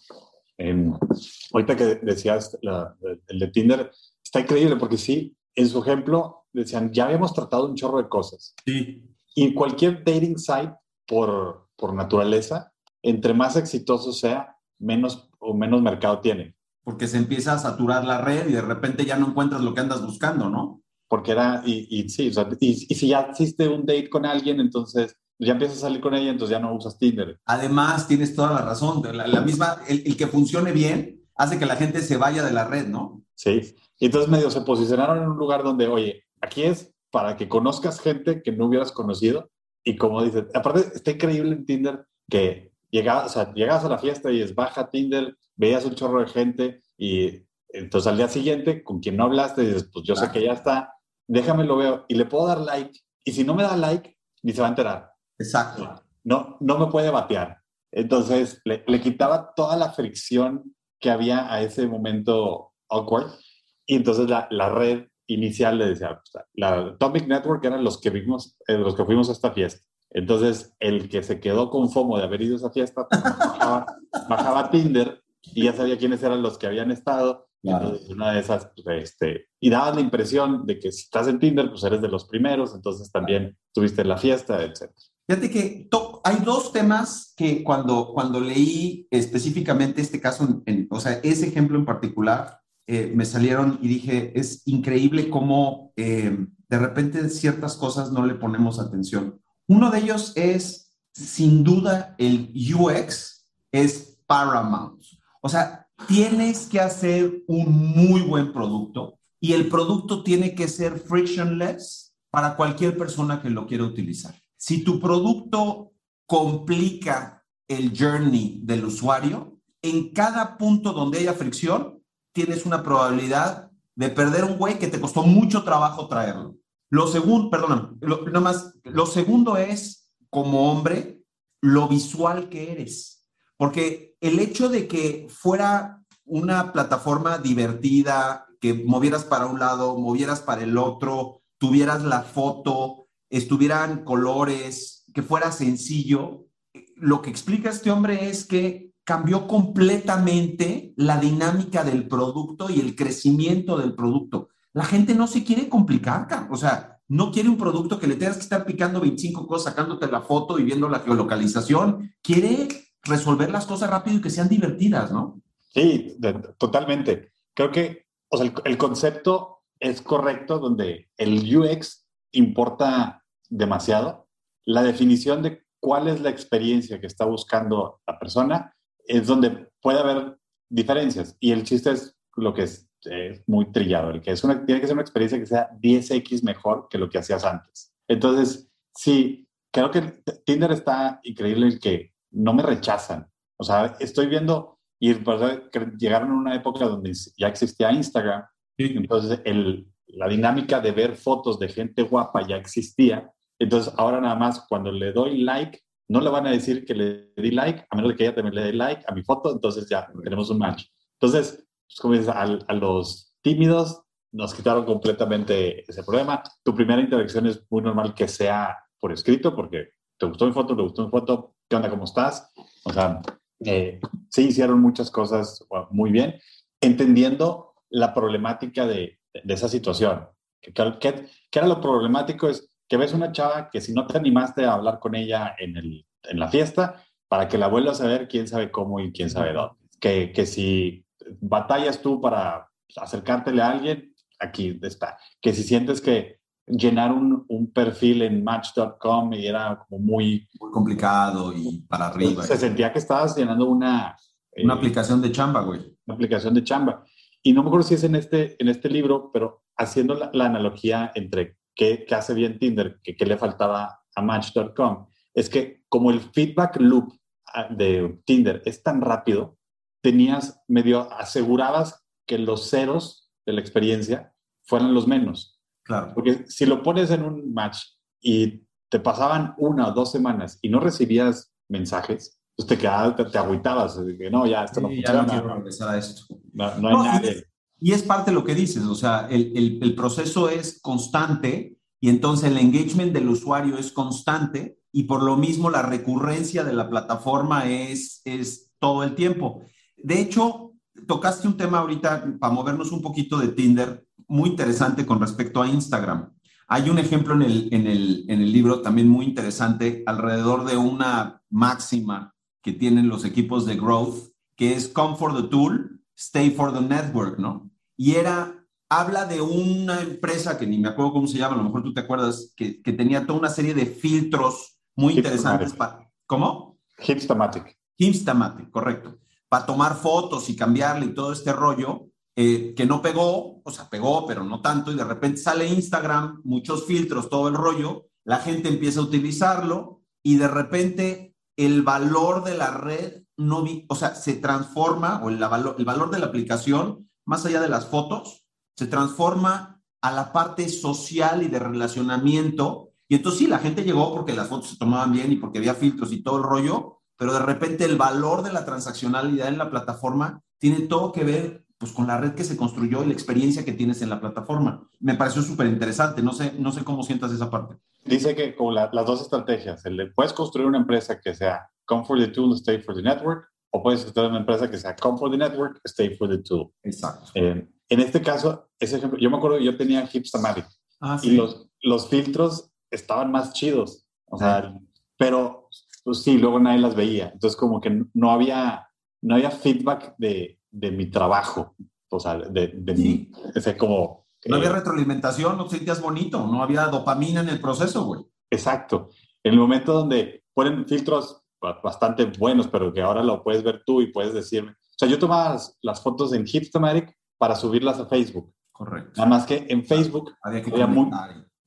ahorita que decías el de Tinder, está increíble porque sí, en su ejemplo decían, ya habíamos tratado un chorro de cosas. Sí. Y cualquier dating site, por, por naturaleza, entre más exitoso sea, menos o menos mercado tiene. Porque se empieza a saturar la red y de repente ya no encuentras lo que andas buscando, ¿no? Porque era, y, y sí, o sea, y, y, si ya hiciste un date con alguien, entonces ya empiezas a salir con ella, entonces ya no usas Tinder. Además, tienes toda la razón, la, la misma, el, el, que funcione bien hace que la gente se vaya de la red, ¿no? Sí, y entonces medio se posicionaron en un lugar donde, oye, aquí es para que conozcas gente que no hubieras conocido. Y como dices, aparte está increíble en Tinder que llegabas, o llegabas a la fiesta y es baja Tinder, veías un chorro de gente y entonces al día siguiente, con quien no hablaste, dices, pues yo sé que ya está, déjame lo veo y le puedo dar like. Y si no me da like, ni se va a enterar. Exacto. No, no me puede batear. Entonces le, le quitaba toda la fricción que había a ese momento awkward. Y entonces la, la red inicial le decía, la Atomic Network eran los que vimos, eh, los que fuimos a esta fiesta. Entonces, el que se quedó con FOMO de haber ido a esa fiesta, pues, bajaba, Tinder y ya sabía quiénes eran los que habían estado. Entonces, una de esas, pues, este, y dabas la impresión de que si estás en Tinder, pues eres de los primeros, entonces también tuviste la fiesta, etc. Fíjate que hay dos temas que cuando, cuando leí específicamente este caso, en, o sea, ese ejemplo en particular, eh, me salieron y dije, es increíble cómo eh, de repente ciertas cosas no le ponemos atención. Uno de ellos es, sin duda, el UX es paramount. O sea, tienes que hacer un muy buen producto y el producto tiene que ser frictionless para cualquier persona que lo quiera utilizar. Si tu producto complica el journey del usuario, en cada punto donde haya fricción, tienes una probabilidad de perder un güey que te costó mucho trabajo traerlo. Lo segundo, perdón, lo, más, lo segundo es, como hombre, lo visual que eres. Porque el hecho de que fuera una plataforma divertida, que movieras para un lado, movieras para el otro, tuvieras la foto, estuvieran colores, que fuera sencillo, lo que explica este hombre es que cambió completamente la dinámica del producto y el crecimiento del producto. La gente no se quiere complicar, o sea, no quiere un producto que le tengas que estar picando 25 cosas, sacándote la foto y viendo la geolocalización. Quiere resolver las cosas rápido y que sean divertidas, ¿no? Sí, totalmente. Creo que o sea, el, el concepto es correcto donde el UX importa demasiado. La definición de cuál es la experiencia que está buscando la persona es donde puede haber diferencias. Y el chiste es lo que es, muy trillado, el que es una, tiene que ser una experiencia que sea 10x mejor que lo que hacías antes. Entonces, sí, creo que Tinder está increíble en que no me rechazan. O sea, estoy viendo, y llegaron a una época donde ya existía Instagram, entonces el, la dinámica de ver fotos de gente guapa ya existía. Entonces, ahora nada más cuando le doy like, no le van a decir que le di like, a menos de que ella también le dé like a mi foto, entonces ya tenemos un match. Entonces, pues, como dices, a, a los tímidos nos quitaron completamente ese problema. Tu primera interacción es muy normal que sea por escrito, porque te gustó mi foto, te gustó mi foto, ¿qué onda, cómo estás? O sea, eh, sí hicieron muchas cosas muy bien, entendiendo la problemática de, de esa situación. ¿Qué que, que, era lo problemático? Es que ves una chava que si no te animaste a hablar con ella en, el, en la fiesta, para que la vuelvas a ver, quién sabe cómo y quién sabe dónde. Que, que si batallas tú para acercártele a alguien, aquí está. Que si sientes que llenar un, un perfil en match.com y era como muy, muy complicado y para arriba. Se sentía que estabas llenando una... Una eh, aplicación de chamba, güey. Una aplicación de chamba. Y no me acuerdo si es en este, en este libro, pero haciendo la, la analogía entre qué, qué, hace bien Tinder, que qué le faltaba a Match.com, es que como el feedback loop ah, de Tinder es tan rápido, tenías medio asegurabas que los ceros de la experiencia fueran los menos. Claro. Porque si lo pones en un match y te pasaban una o dos semanas y no recibías mensajes, pues te quedabas, te, te agüitabas, que no, ya esto no funciona. Ya no quiero regresar a esto. No, no hay no, nadie. Y es parte de lo que dices, o sea, el, el, el, proceso es constante y entonces el engagement del usuario es constante y por lo mismo la recurrencia de la plataforma es, es todo el tiempo. De hecho, tocaste un tema ahorita para movernos un poquito de Tinder muy interesante con respecto a Instagram. Hay un ejemplo en el, en el, en el libro también muy interesante alrededor de una máxima que tienen los equipos de growth, que es come for the tool, stay for the network, ¿no? Y era, habla de una empresa que ni me acuerdo cómo se llama, a lo mejor tú te acuerdas, que, que tenía toda una serie de filtros muy interesantes. Para, ¿Cómo? Hipstamatic. Hipstamatic, correcto. Para tomar fotos y cambiarle y todo este rollo, eh, que no pegó, o sea, pegó, pero no tanto, y de repente sale Instagram, muchos filtros, todo el rollo, la gente empieza a utilizarlo y de repente el valor de la red no vi, o sea, se transforma, o el, el valor de la aplicación, más allá de las fotos, se transforma a la parte social y de relacionamiento. Y entonces sí, la gente llegó porque las fotos se tomaban bien y porque había filtros y todo el rollo, pero de repente el valor de la transaccionalidad en la plataforma tiene todo que ver pues con la red que se construyó y la experiencia que tienes en la plataforma. Me pareció súper interesante, no sé, no sé cómo sientas esa parte. Dice que con la, las dos estrategias, el de, puedes construir una empresa que sea come for the tool, stay for the network, o puedes construir una empresa que sea come for the network, stay for the tool. Exacto. Eh, en este caso, ese ejemplo, yo me acuerdo que yo tenía Hipstamatic ah, ¿sí? y los, los filtros estaban más chidos, o sea, pero pues sí, luego nadie las veía, entonces como que no había, no había feedback de, de mi trabajo, o sea, de, de sí. mi, ese como... No había retroalimentación, no sentías bonito, no había dopamina en el proceso, güey. Exacto. En el momento donde ponen filtros bastante buenos, pero que ahora lo puedes ver tú y puedes decirme. O sea, yo tomaba las, las fotos en Hipstamatic para subirlas a Facebook. Correcto. Nada más que en Facebook había que había muy,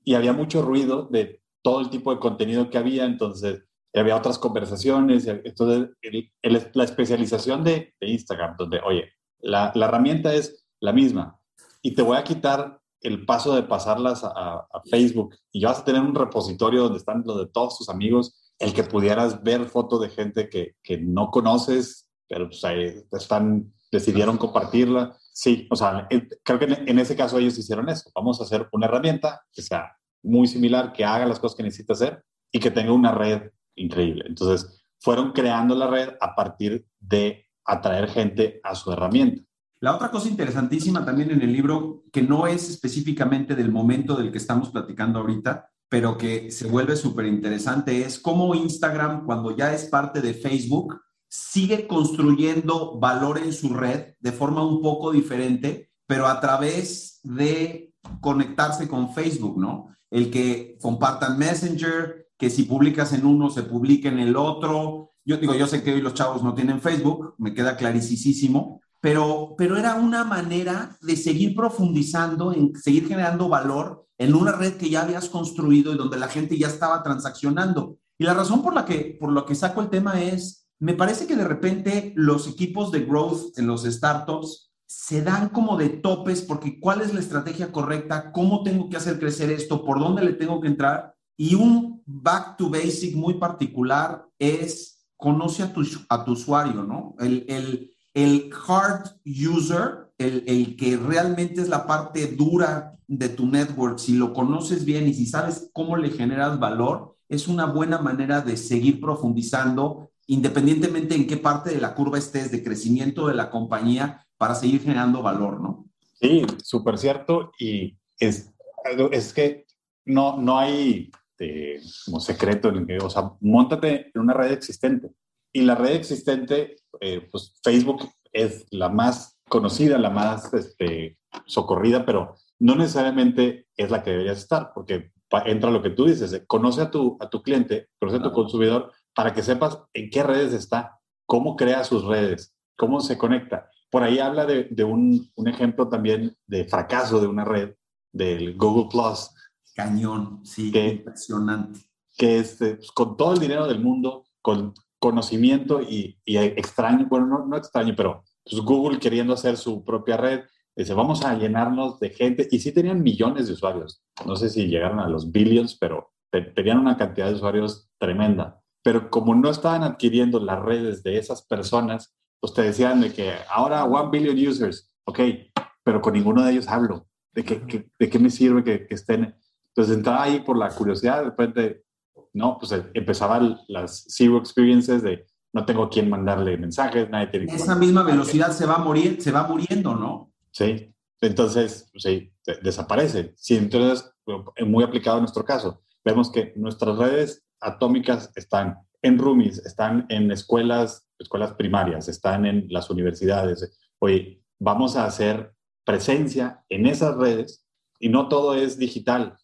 y había mucho ruido de todo el tipo de contenido que había, entonces había otras conversaciones, entonces el, el, la especialización de, de, Instagram, donde, oye, la, la, herramienta es la misma y te voy a quitar el paso de pasarlas a, a, Facebook y ya vas a tener un repositorio donde están los de todos tus amigos, el que pudieras ver fotos de gente que, que no conoces, pero pues, están, decidieron compartirla. Sí, o sea, creo que en ese caso ellos hicieron eso. Vamos a hacer una herramienta que sea muy similar, que haga las cosas que necesita hacer y que tenga una red increíble. Entonces, fueron creando la red a partir de atraer gente a su herramienta. La otra cosa interesantísima también en el libro, que no es específicamente del momento del que estamos platicando ahorita, pero que se vuelve súper interesante, es cómo Instagram, cuando ya es parte de Facebook, sigue construyendo valor en su red de forma un poco diferente, pero a través de conectarse con Facebook, ¿no? El que compartan Messenger, que si publicas en uno se publique en el otro. Yo digo, yo sé que hoy los chavos no tienen Facebook, me queda clarísimo, pero, pero era una manera de seguir profundizando, en seguir generando valor en una red que ya habías construido y donde la gente ya estaba transaccionando. Y la razón por la que, por lo que saco el tema es, me parece que de repente los equipos de growth en los startups se dan como de topes porque cuál es la estrategia correcta, cómo tengo que hacer crecer esto, por dónde le tengo que entrar. Y un back to basic muy particular es conoce a tu, a tu usuario, ¿no? El, el, el hard user, el, el, que realmente es la parte dura de tu network, si lo conoces bien y si sabes cómo le generas valor, es una buena manera de seguir profundizando, independientemente en qué parte de la curva estés de crecimiento de la compañía, para seguir generando valor, ¿no? Sí, súper cierto. Y es, es que no, no hay eh, como secreto en el que, o sea, montate en una red existente. Y la red existente, eh, pues Facebook es la más conocida, la más este, socorrida, pero no necesariamente es la que deberías estar, porque entra lo que tú dices, conoce a tu, a tu cliente, conoce a tu consumidor para que sepas en qué redes está, cómo crea sus redes, cómo se conecta por ahí habla de, un, ejemplo también de fracaso de una red, del Google Plus. Cañón, sí, que, impresionante. Que este, pues, con todo el dinero del mundo, con conocimiento y, extraño, bueno, no, no, extraño, pero pues Google queriendo hacer su propia red, dice, vamos a llenarnos de gente. Y sí tenían millones de usuarios. No sé si llegaron a los billions, pero tenían una cantidad de usuarios tremenda. Pero como no estaban adquiriendo las redes de esas personas, pues te decían de que ahora one billion users, ok, pero con ninguno de ellos hablo. ¿De qué, de qué me sirve que, estén? Entonces entraba ahí por la curiosidad, de repente, no, pues empezaban las zero experiences de no tengo a quién mandarle mensajes, nadie tiene Esa misma velocidad se va, morir, se va muriendo, ¿no? Sí, entonces, pues, sí, desaparece. Sí, entonces, muy aplicado en nuestro caso, vemos que nuestras redes atómicas están en roomies, están en escuelas escuelas primarias, están en las universidades. Oye, vamos a hacer presencia en esas redes y no todo es digital.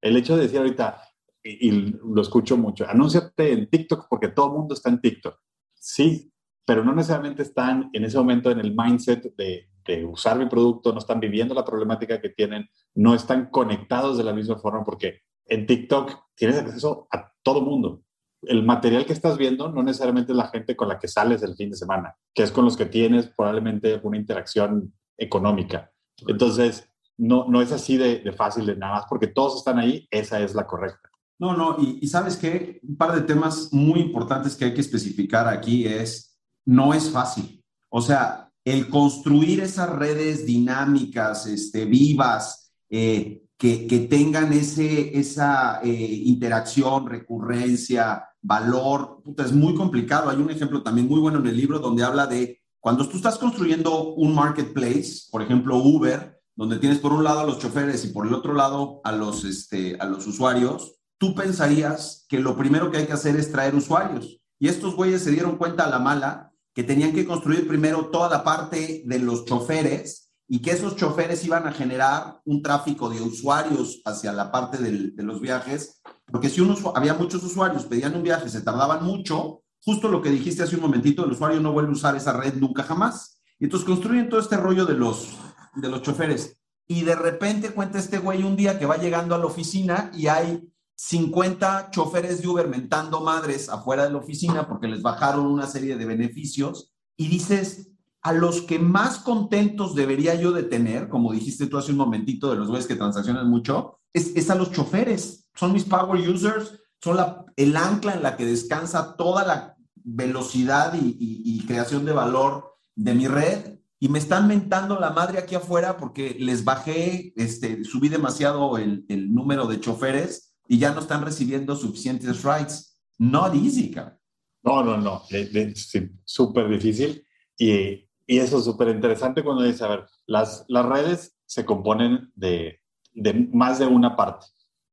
El hecho de decir ahorita, y, lo escucho mucho, anúnciate en TikTok porque todo el mundo está en TikTok. Sí, pero no necesariamente están en ese momento en el mindset de, de usar mi producto, no están viviendo la problemática que tienen, no están conectados de la misma forma porque en TikTok tienes acceso a todo mundo el material que estás viendo no necesariamente es la gente con la que sales el fin de semana, que es con los que tienes probablemente una interacción económica. Entonces, no, no es así de, fácil de nada más, porque todos están ahí, esa es la correcta. No, no, y, sabes qué, un par de temas muy importantes que hay que especificar aquí es, no es fácil. O sea, el construir esas redes dinámicas, este, vivas, eh, que, que, tengan ese, esa eh, interacción, recurrencia, valor, es muy complicado. Hay un ejemplo también muy bueno en el libro donde habla de cuando tú estás construyendo un marketplace, por ejemplo Uber, donde tienes por un lado a los choferes y por el otro lado a los, este, a los usuarios, tú pensarías que lo primero que hay que hacer es traer usuarios. Y estos güeyes se dieron cuenta a la mala que tenían que construir primero toda la parte de los choferes y que esos choferes iban a generar un tráfico de usuarios hacia la parte de los viajes porque si uno, había muchos usuarios, pedían un viaje, se tardaban mucho, justo lo que dijiste hace un momentito, el usuario no vuelve a usar esa red nunca jamás. Y entonces construyen todo este rollo de los, de los choferes. Y de repente cuenta este güey un día que va llegando a la oficina y hay 50 choferes de Uber mentando madres afuera de la oficina porque les bajaron una serie de beneficios. Y dices, a los que más contentos debería yo de tener, como dijiste tú hace un momentito de los güeyes que transaccionan mucho, es, a los choferes son mis power users, son la, el ancla en la que descansa toda la velocidad y, creación de valor de mi red y me están mentando la madre aquí afuera porque les bajé, este, subí demasiado el, el número de choferes y ya no están recibiendo suficientes rides. Not easy, cara. No, no, no, es súper difícil y, y, eso es súper interesante cuando dice, a ver, las, las redes se componen de, de más de una parte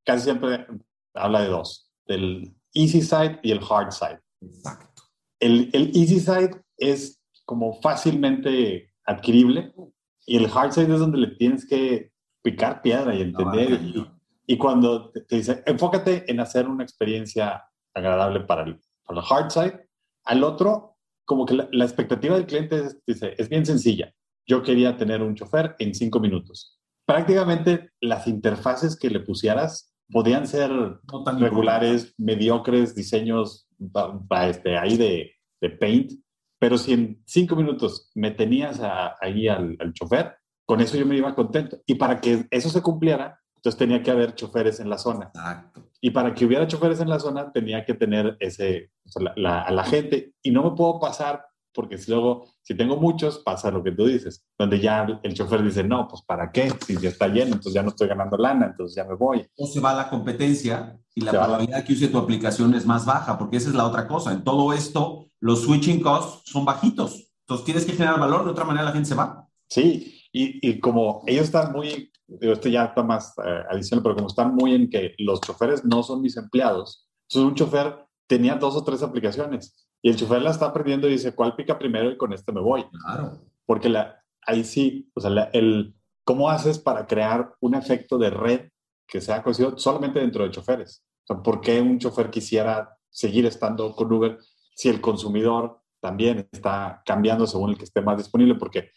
casi siempre habla de dos, del easy side y el hard side. Exacto. El, el easy side es como fácilmente adquirible y el hard side es donde le tienes que picar piedra y entender. y, cuando te, dice, enfócate en hacer una experiencia agradable para el, para el hard side, al otro, como que la, expectativa del cliente es, dice, es bien sencilla. Yo quería tener un chofer en cinco minutos. Prácticamente las interfaces que le pusieras podían ser regulares, mediocres, diseños este, ahí de, de, Paint, Pero si en cinco minutos me tenías ahí al, al chofer, con eso yo me iba contento. Y para que eso se cumpliera, entonces tenía que haber choferes en la zona. Exacto. Y para que hubiera choferes en la zona, tenía que tener ese, la, a la gente. Y no me puedo pasar, porque si luego, si tengo muchos, pasa lo que tú dices, donde ya el chofer dice, no, pues ¿para qué? Si ya está lleno, entonces ya no estoy ganando lana, entonces ya me voy. O se va la competencia y la probabilidad que use tu aplicación es más baja, porque esa es la otra cosa. En todo esto, los switching costs son bajitos. Entonces tienes que generar valor, de otra manera la gente se va. Sí, y, y como ellos están muy digo, este ya está más eh, adicional, pero como están muy en que los choferes no son mis empleados, entonces un chofer tenía dos o tres aplicaciones y el chofer la está aprendiendo y dice, ¿cuál pica primero y con este me voy? Claro. Porque la, ahí sí, o sea, el, ¿cómo haces para crear un efecto de red que sea conocido solamente dentro de choferes? O sea, ¿por qué un chofer quisiera seguir estando con Uber si el consumidor también está cambiando según el que esté más disponible, porque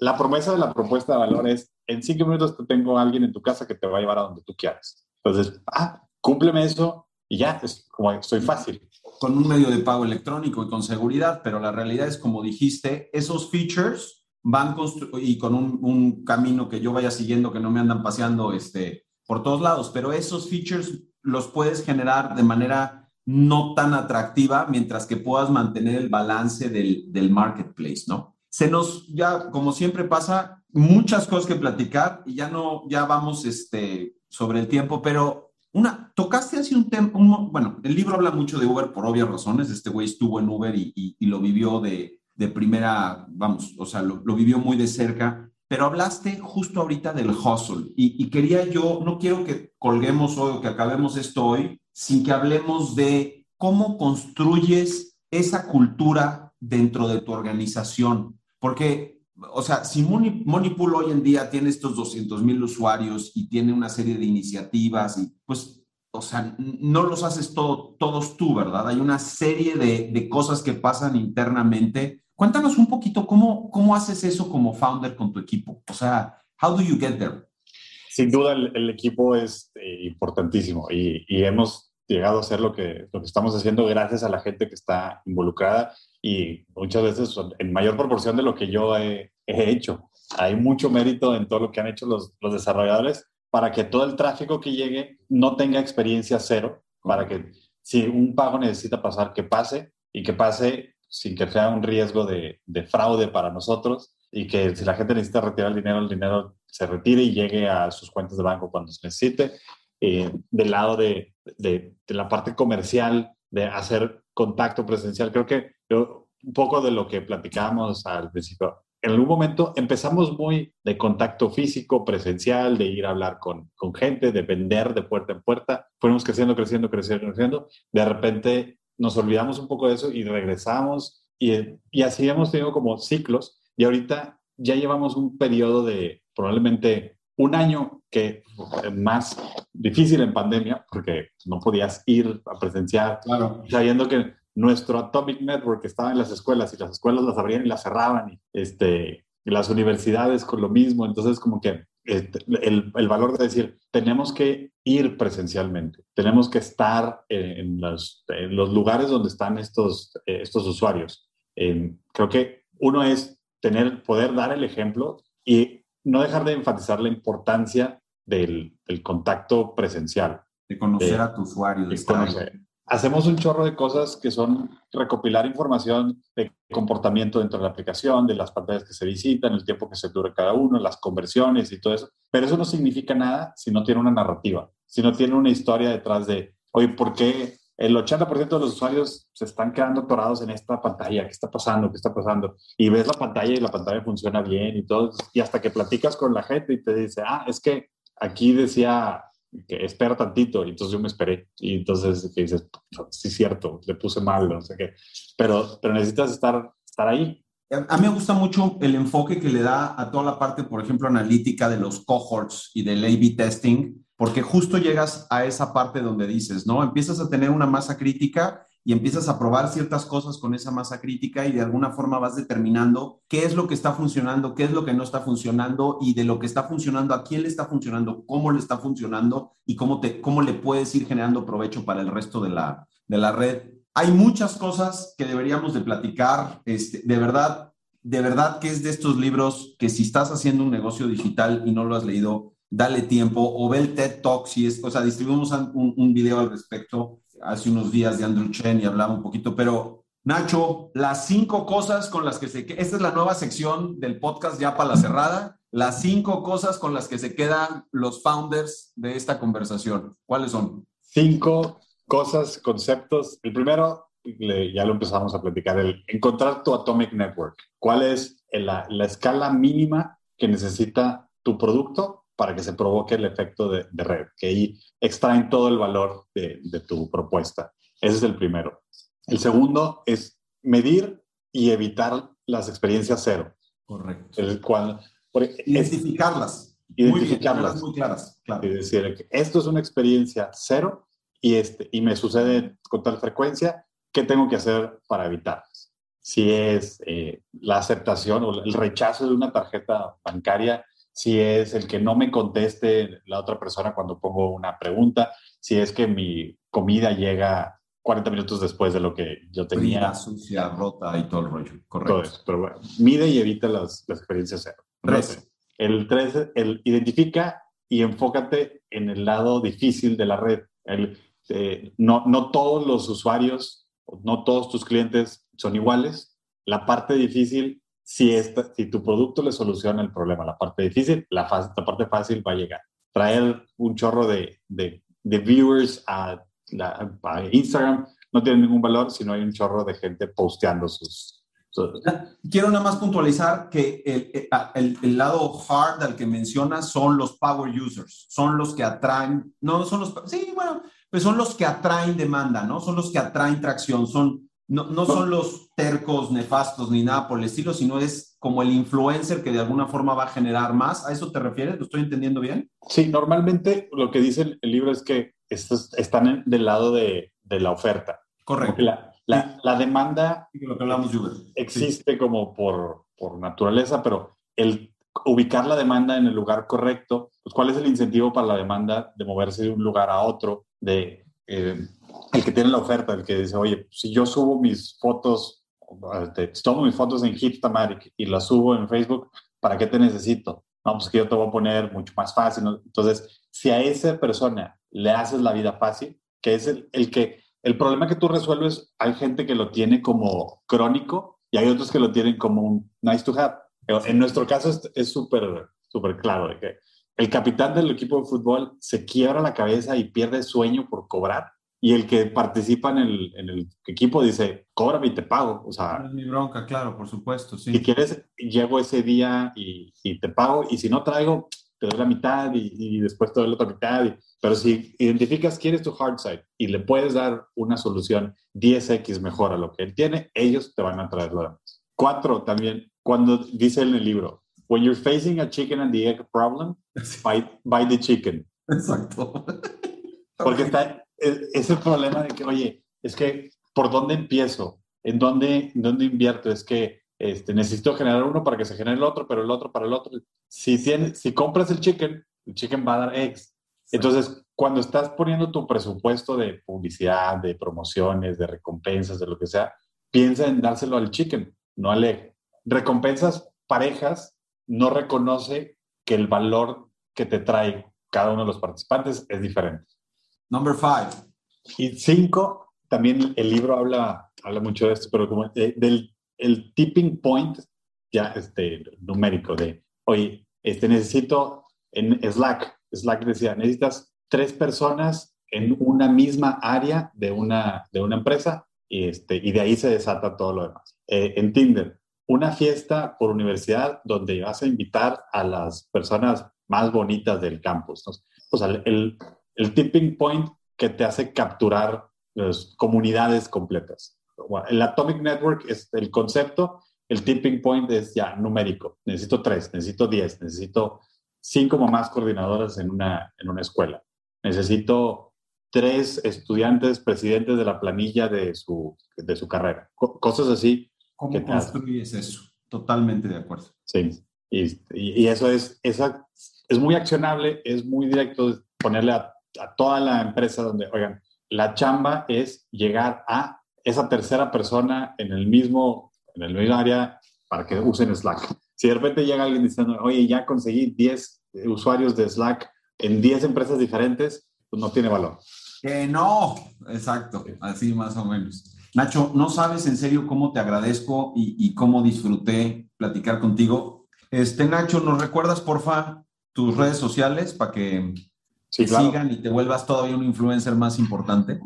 la promesa de la propuesta de valor es, en cinco minutos te tengo a alguien en tu casa que te va a llevar a donde tú quieras. Entonces, ah, cúmpleme eso y ya, es como estoy fácil. Con un medio de pago electrónico y con seguridad, pero la realidad es, como dijiste, esos features van y con un, camino que yo vaya siguiendo, que no me andan paseando este, por todos lados, pero esos features los puedes generar de manera no tan atractiva mientras que puedas mantener el balance del marketplace, ¿no? Se nos, ya como siempre pasa, muchas cosas que platicar y ya no, ya vamos este, sobre el tiempo, pero una, tocaste así un tema, bueno, el libro habla mucho de Uber por obvias razones, este güey estuvo en Uber y, y, lo vivió de, de, primera, vamos, o sea, lo, lo, vivió muy de cerca, pero hablaste justo ahorita del hustle y, y quería yo, no quiero que colguemos hoy o que acabemos esto hoy sin que hablemos de cómo construyes esa cultura dentro de tu organización. Porque, o sea, si Moneypool hoy en día tiene estos 200 mil usuarios y tiene una serie de iniciativas, y pues, o sea, no los haces todo, todos tú, ¿verdad? Hay una serie de, de cosas que pasan internamente. Cuéntanos un poquito cómo, cómo haces eso como founder con tu equipo. O sea, how do you get there? Sin duda el, equipo es eh, importantísimo y, y, hemos llegado a ser lo que, estamos haciendo gracias a la gente que está involucrada y muchas veces en mayor proporción de lo que yo he, hecho. Hay mucho mérito en todo lo que han hecho los, los, desarrolladores para que todo el tráfico que llegue no tenga experiencia cero, para que si un pago necesita pasar, que pase y que pase sin que sea un riesgo de, de fraude para nosotros y que si la gente necesita retirar el dinero, el dinero se retire y llegue a sus cuentas de banco cuando se necesite eh, del lado de, la parte comercial, de hacer contacto presencial. Creo que un poco de lo que platicábamos al principio. En algún momento empezamos muy de contacto físico, presencial, de ir a hablar con, con gente, de vender de puerta en puerta. Fuimos creciendo, creciendo, creciendo, creciendo. De repente nos olvidamos un poco de eso y regresamos y, y así hemos tenido como ciclos y ahorita ya llevamos un periodo de probablemente un año que más difícil en pandemia, porque no podías ir a presenciar, sabiendo que nuestro Atomic Network estaba en las escuelas y las escuelas las abrían y las cerraban, y, este, las universidades con lo mismo, entonces como que este, el, el, valor de decir, tenemos que ir presencialmente, tenemos que estar en, los, en los, lugares donde están estos, estos usuarios. creo que uno es tener, poder dar el ejemplo y no dejar de enfatizar la importancia del, contacto presencial. De conocer a tu usuario. De conocer. Hacemos un chorro de cosas que son recopilar información de comportamiento dentro de la aplicación, de las pantallas que se visitan, el tiempo que se dura cada uno, las conversiones y todo eso. Pero eso no significa nada si no tiene una narrativa, si no tiene una historia detrás de, oye, ¿por qué el 80% de los usuarios se están quedando atorados en esta pantalla, ¿qué está pasando? ¿Qué está pasando? Y ves la pantalla y la pantalla funciona bien y todo, y hasta que platicas con la gente y te dice, ah, es que aquí decía que espera tantito, y entonces yo me esperé, y entonces que dices, sí, cierto, le puse mal, no sé qué, pero, pero necesitas estar, estar ahí. A mí me gusta mucho el enfoque que le da a toda la parte, por ejemplo, analítica de los cohorts y del A-B testing, porque justo llegas a esa parte donde dices, ¿no? Empiezas a tener una masa crítica y empiezas a probar ciertas cosas con esa masa crítica y de alguna forma vas determinando qué es lo que está funcionando, qué es lo que no está funcionando y de lo que está funcionando, a quién le está funcionando, cómo le está funcionando y cómo, te, cómo le puedes ir generando provecho para el resto de la, de la red. hay muchas cosas que deberíamos de platicar. Este, de verdad, de verdad que es de estos libros que si estás haciendo un negocio digital y no lo has leído, dale tiempo o ve el TED Talk si es, o sea, distribuimos un, video al respecto hace unos días de Andrew Chen y hablaba un poquito, pero Nacho, las cinco cosas con las que se... Esta es la nueva sección del podcast ya para la cerrada. Las cinco cosas con las que se quedan los founders de esta conversación. ¿Cuáles son? Cinco cosas, conceptos. El primero, ya lo empezamos a platicar, el encontrar tu Atomic Network. ¿Cuál es la, escala mínima que necesita tu producto para que se provoque el efecto de, red? Que ahí extraen todo el valor de, de tu propuesta. Ese es el primero. El segundo es medir y evitar las experiencias cero. Correcto. El cual, identificarlas. Identificarlas. Muy, claras. Claro. Y decir que esto es una experiencia cero y, este, y me sucede con tal frecuencia, ¿qué tengo que hacer para evitarlas? Si es eh, la aceptación o el rechazo de una tarjeta bancaria, si es el que no me conteste la otra persona cuando pongo una pregunta, si es que mi comida llega 40 minutos después de lo que yo tenía. La sucia, rota y todo el rollo. Correcto. pero bueno, mide y evita las, las experiencias cero. Tres. El tres, el identifica y enfócate en el lado difícil de la red. El, eh, no, no todos los usuarios, no todos tus clientes son iguales. La parte difícil, si, esta, si tu producto le soluciona el problema, la parte difícil, la, la parte fácil va a llegar. Traer un chorro de, de, de viewers a la, Instagram no tiene ningún valor si no hay un chorro de gente posteando sus, Quiero nada más puntualizar que eh, el, el, lado hard al que mencionas son los power users, son los que atraen, no son los, sí, bueno, pues son los que atraen demanda, ¿no? Son los que atraen tracción, son, no, no son los tercos, nefastos ni nada por el estilo, sino es como el influencer que de alguna forma va a generar más. ¿A eso te refieres? ¿Lo estoy entendiendo bien? Sí, normalmente lo que dice el libro es que estos están del lado de, de, la oferta. Correcto. La, la, la, demanda lo que hablamos, existe como por, por naturaleza, pero el ubicar la demanda en el lugar correcto, pues cuál es el incentivo para la demanda de moverse de un lugar a otro, de eh, el que tiene la oferta, el que dice, oye, si yo subo mis fotos, te, tomo mis fotos en Hipstamatic y las subo en Facebook, ¿para qué te necesito? Vamos, pues que yo te voy a poner mucho más fácil. Entonces, si a esa persona le haces la vida fácil, que es el, el, que, el problema que tú resuelves, hay gente que lo tiene como crónico y hay otros que lo tienen como nice to have. En nuestro caso es súper, súper claro que el capitán del equipo de fútbol se quiebra la cabeza y pierde sueño por cobrar y el que participa en el, en el equipo dice, cóbrame y te pago. O sea, es mi bronca, claro, por supuesto. Sí. Si quieres, llego ese día y, y, te pago, y si no traigo, te doy la mitad y, y después te doy la otra mitad. Y, pero si identificas quién es tu hard side y le puedes dar una solución 10x mejor a lo que él tiene, ellos te van a traer lo demás. Cuatro, también, cuando dice en el libro, when you're facing a chicken and the egg problem, buy, buy the chicken. Exacto. Porque está, es, el problema de que, oye, es que, ¿por dónde empiezo? ¿En dónde, en dónde invierto? Es que este, necesito generar uno para que se genere el otro, pero el otro para el otro. Si, si compras el chicken, el chicken va a dar eggs. Entonces, cuando estás poniendo tu presupuesto de publicidad, de promociones, de recompensas, de lo que sea, piensa en dárselo al chicken, no al egg. Recompensas parejas no reconoce que el valor que te trae cada uno de los participantes es diferente. Number five. Y cinco, también el libro habla, habla mucho de esto, pero como del el tipping point ya este, numérico de, oye, este, necesito en Slack, Slack decía, necesitas tres personas en una misma área de una, de una empresa y, este, y de ahí se desata todo lo demás. Eh, en Tinder, una fiesta por universidad donde vas a invitar a las personas más bonitas del campus. O sea, el, tipping point que te hace capturar las comunidades completas. El Atomic Network es el concepto, el tipping point es ya numérico. Necesito tres, necesito diez, necesito cinco mamás coordinadoras en una, en una escuela. Necesito tres estudiantes presidentes de la planilla de su, de su carrera. cosas así. ¿Cómo construyes eso? Totalmente de acuerdo. Sí, y, y, eso es, esa, es muy accionable, es muy directo ponerle a a toda la empresa donde, oigan, la chamba es llegar a esa tercera persona en el mismo, en el mismo área para que usen Slack. Si de repente llega alguien diciendo, oye, ya conseguí 10 usuarios de Slack en 10 empresas diferentes, pues no tiene valor. Que no, exacto, así más o menos. Nacho, no sabes en serio cómo te agradezco y, cómo disfruté platicar contigo. Este, Nacho, ¿nos recuerdas, porfa, tus redes sociales para que te sigan y te vuelvas todavía un influencer más importante?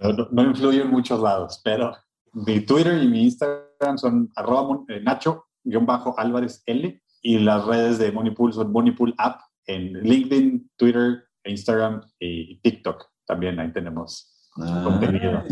No, no, influyo en muchos lados, pero mi Twitter y mi Instagram son arroba eh, Nacho-Álvarez L y las redes de Moneypool son Moneypool App en LinkedIn, Twitter, Instagram y TikTok. También ahí tenemos contenido.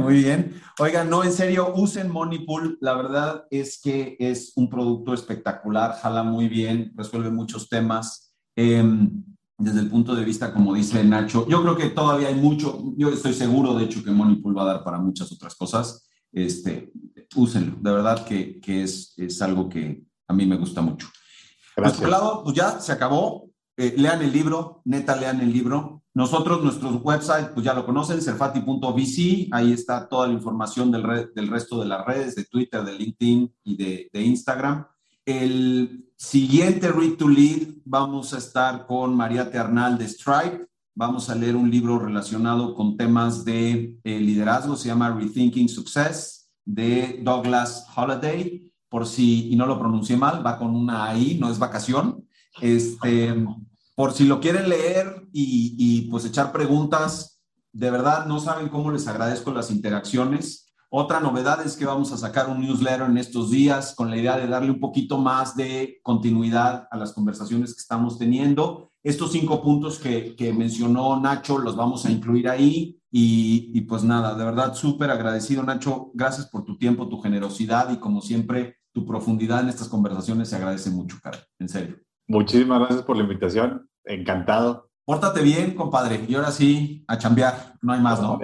muy bien. Oigan, no, en serio, usen Moneypool. La verdad es que es un producto espectacular, jala muy bien, resuelve muchos temas. Em, desde el punto de vista, como dice Nacho, yo creo que todavía hay mucho, yo estoy seguro, de hecho, que Moneypool va a dar para muchas otras cosas. Este, úsenlo, de verdad que, que es, es algo que a mí me gusta mucho. Gracias. Por lado, pues ya se acabó. Eh, lean el libro, neta, lean el libro. Nosotros, nuestro website, pues ya lo conocen, serfati.vc, ahí está toda la información del, del, resto de las redes, de Twitter, de LinkedIn y de, de Instagram. El siguiente Read to Lead vamos a estar con María Ternal de Stripe. Vamos a leer un libro relacionado con temas de eh, liderazgo, se llama Rethinking Success, de Douglas Holliday. Por si, y no lo pronuncié mal, va con una I, no es vacación. Este, por si lo quieren leer y, y pues echar preguntas, de verdad no saben cómo les agradezco las interacciones. Otra novedad es que vamos a sacar un newsletter en estos días con la idea de darle un poquito más de continuidad a las conversaciones que estamos teniendo. Estos cinco puntos que, mencionó Nacho los vamos a incluir ahí y, y pues nada, de verdad súper agradecido Nacho, gracias por tu tiempo, tu generosidad y como siempre tu profundidad en estas conversaciones se agradece mucho, cara, en serio. Muchísimas gracias por la invitación, encantado. Pórtate bien, compadre, y ahora sí, a chambear, no hay más, ¿no?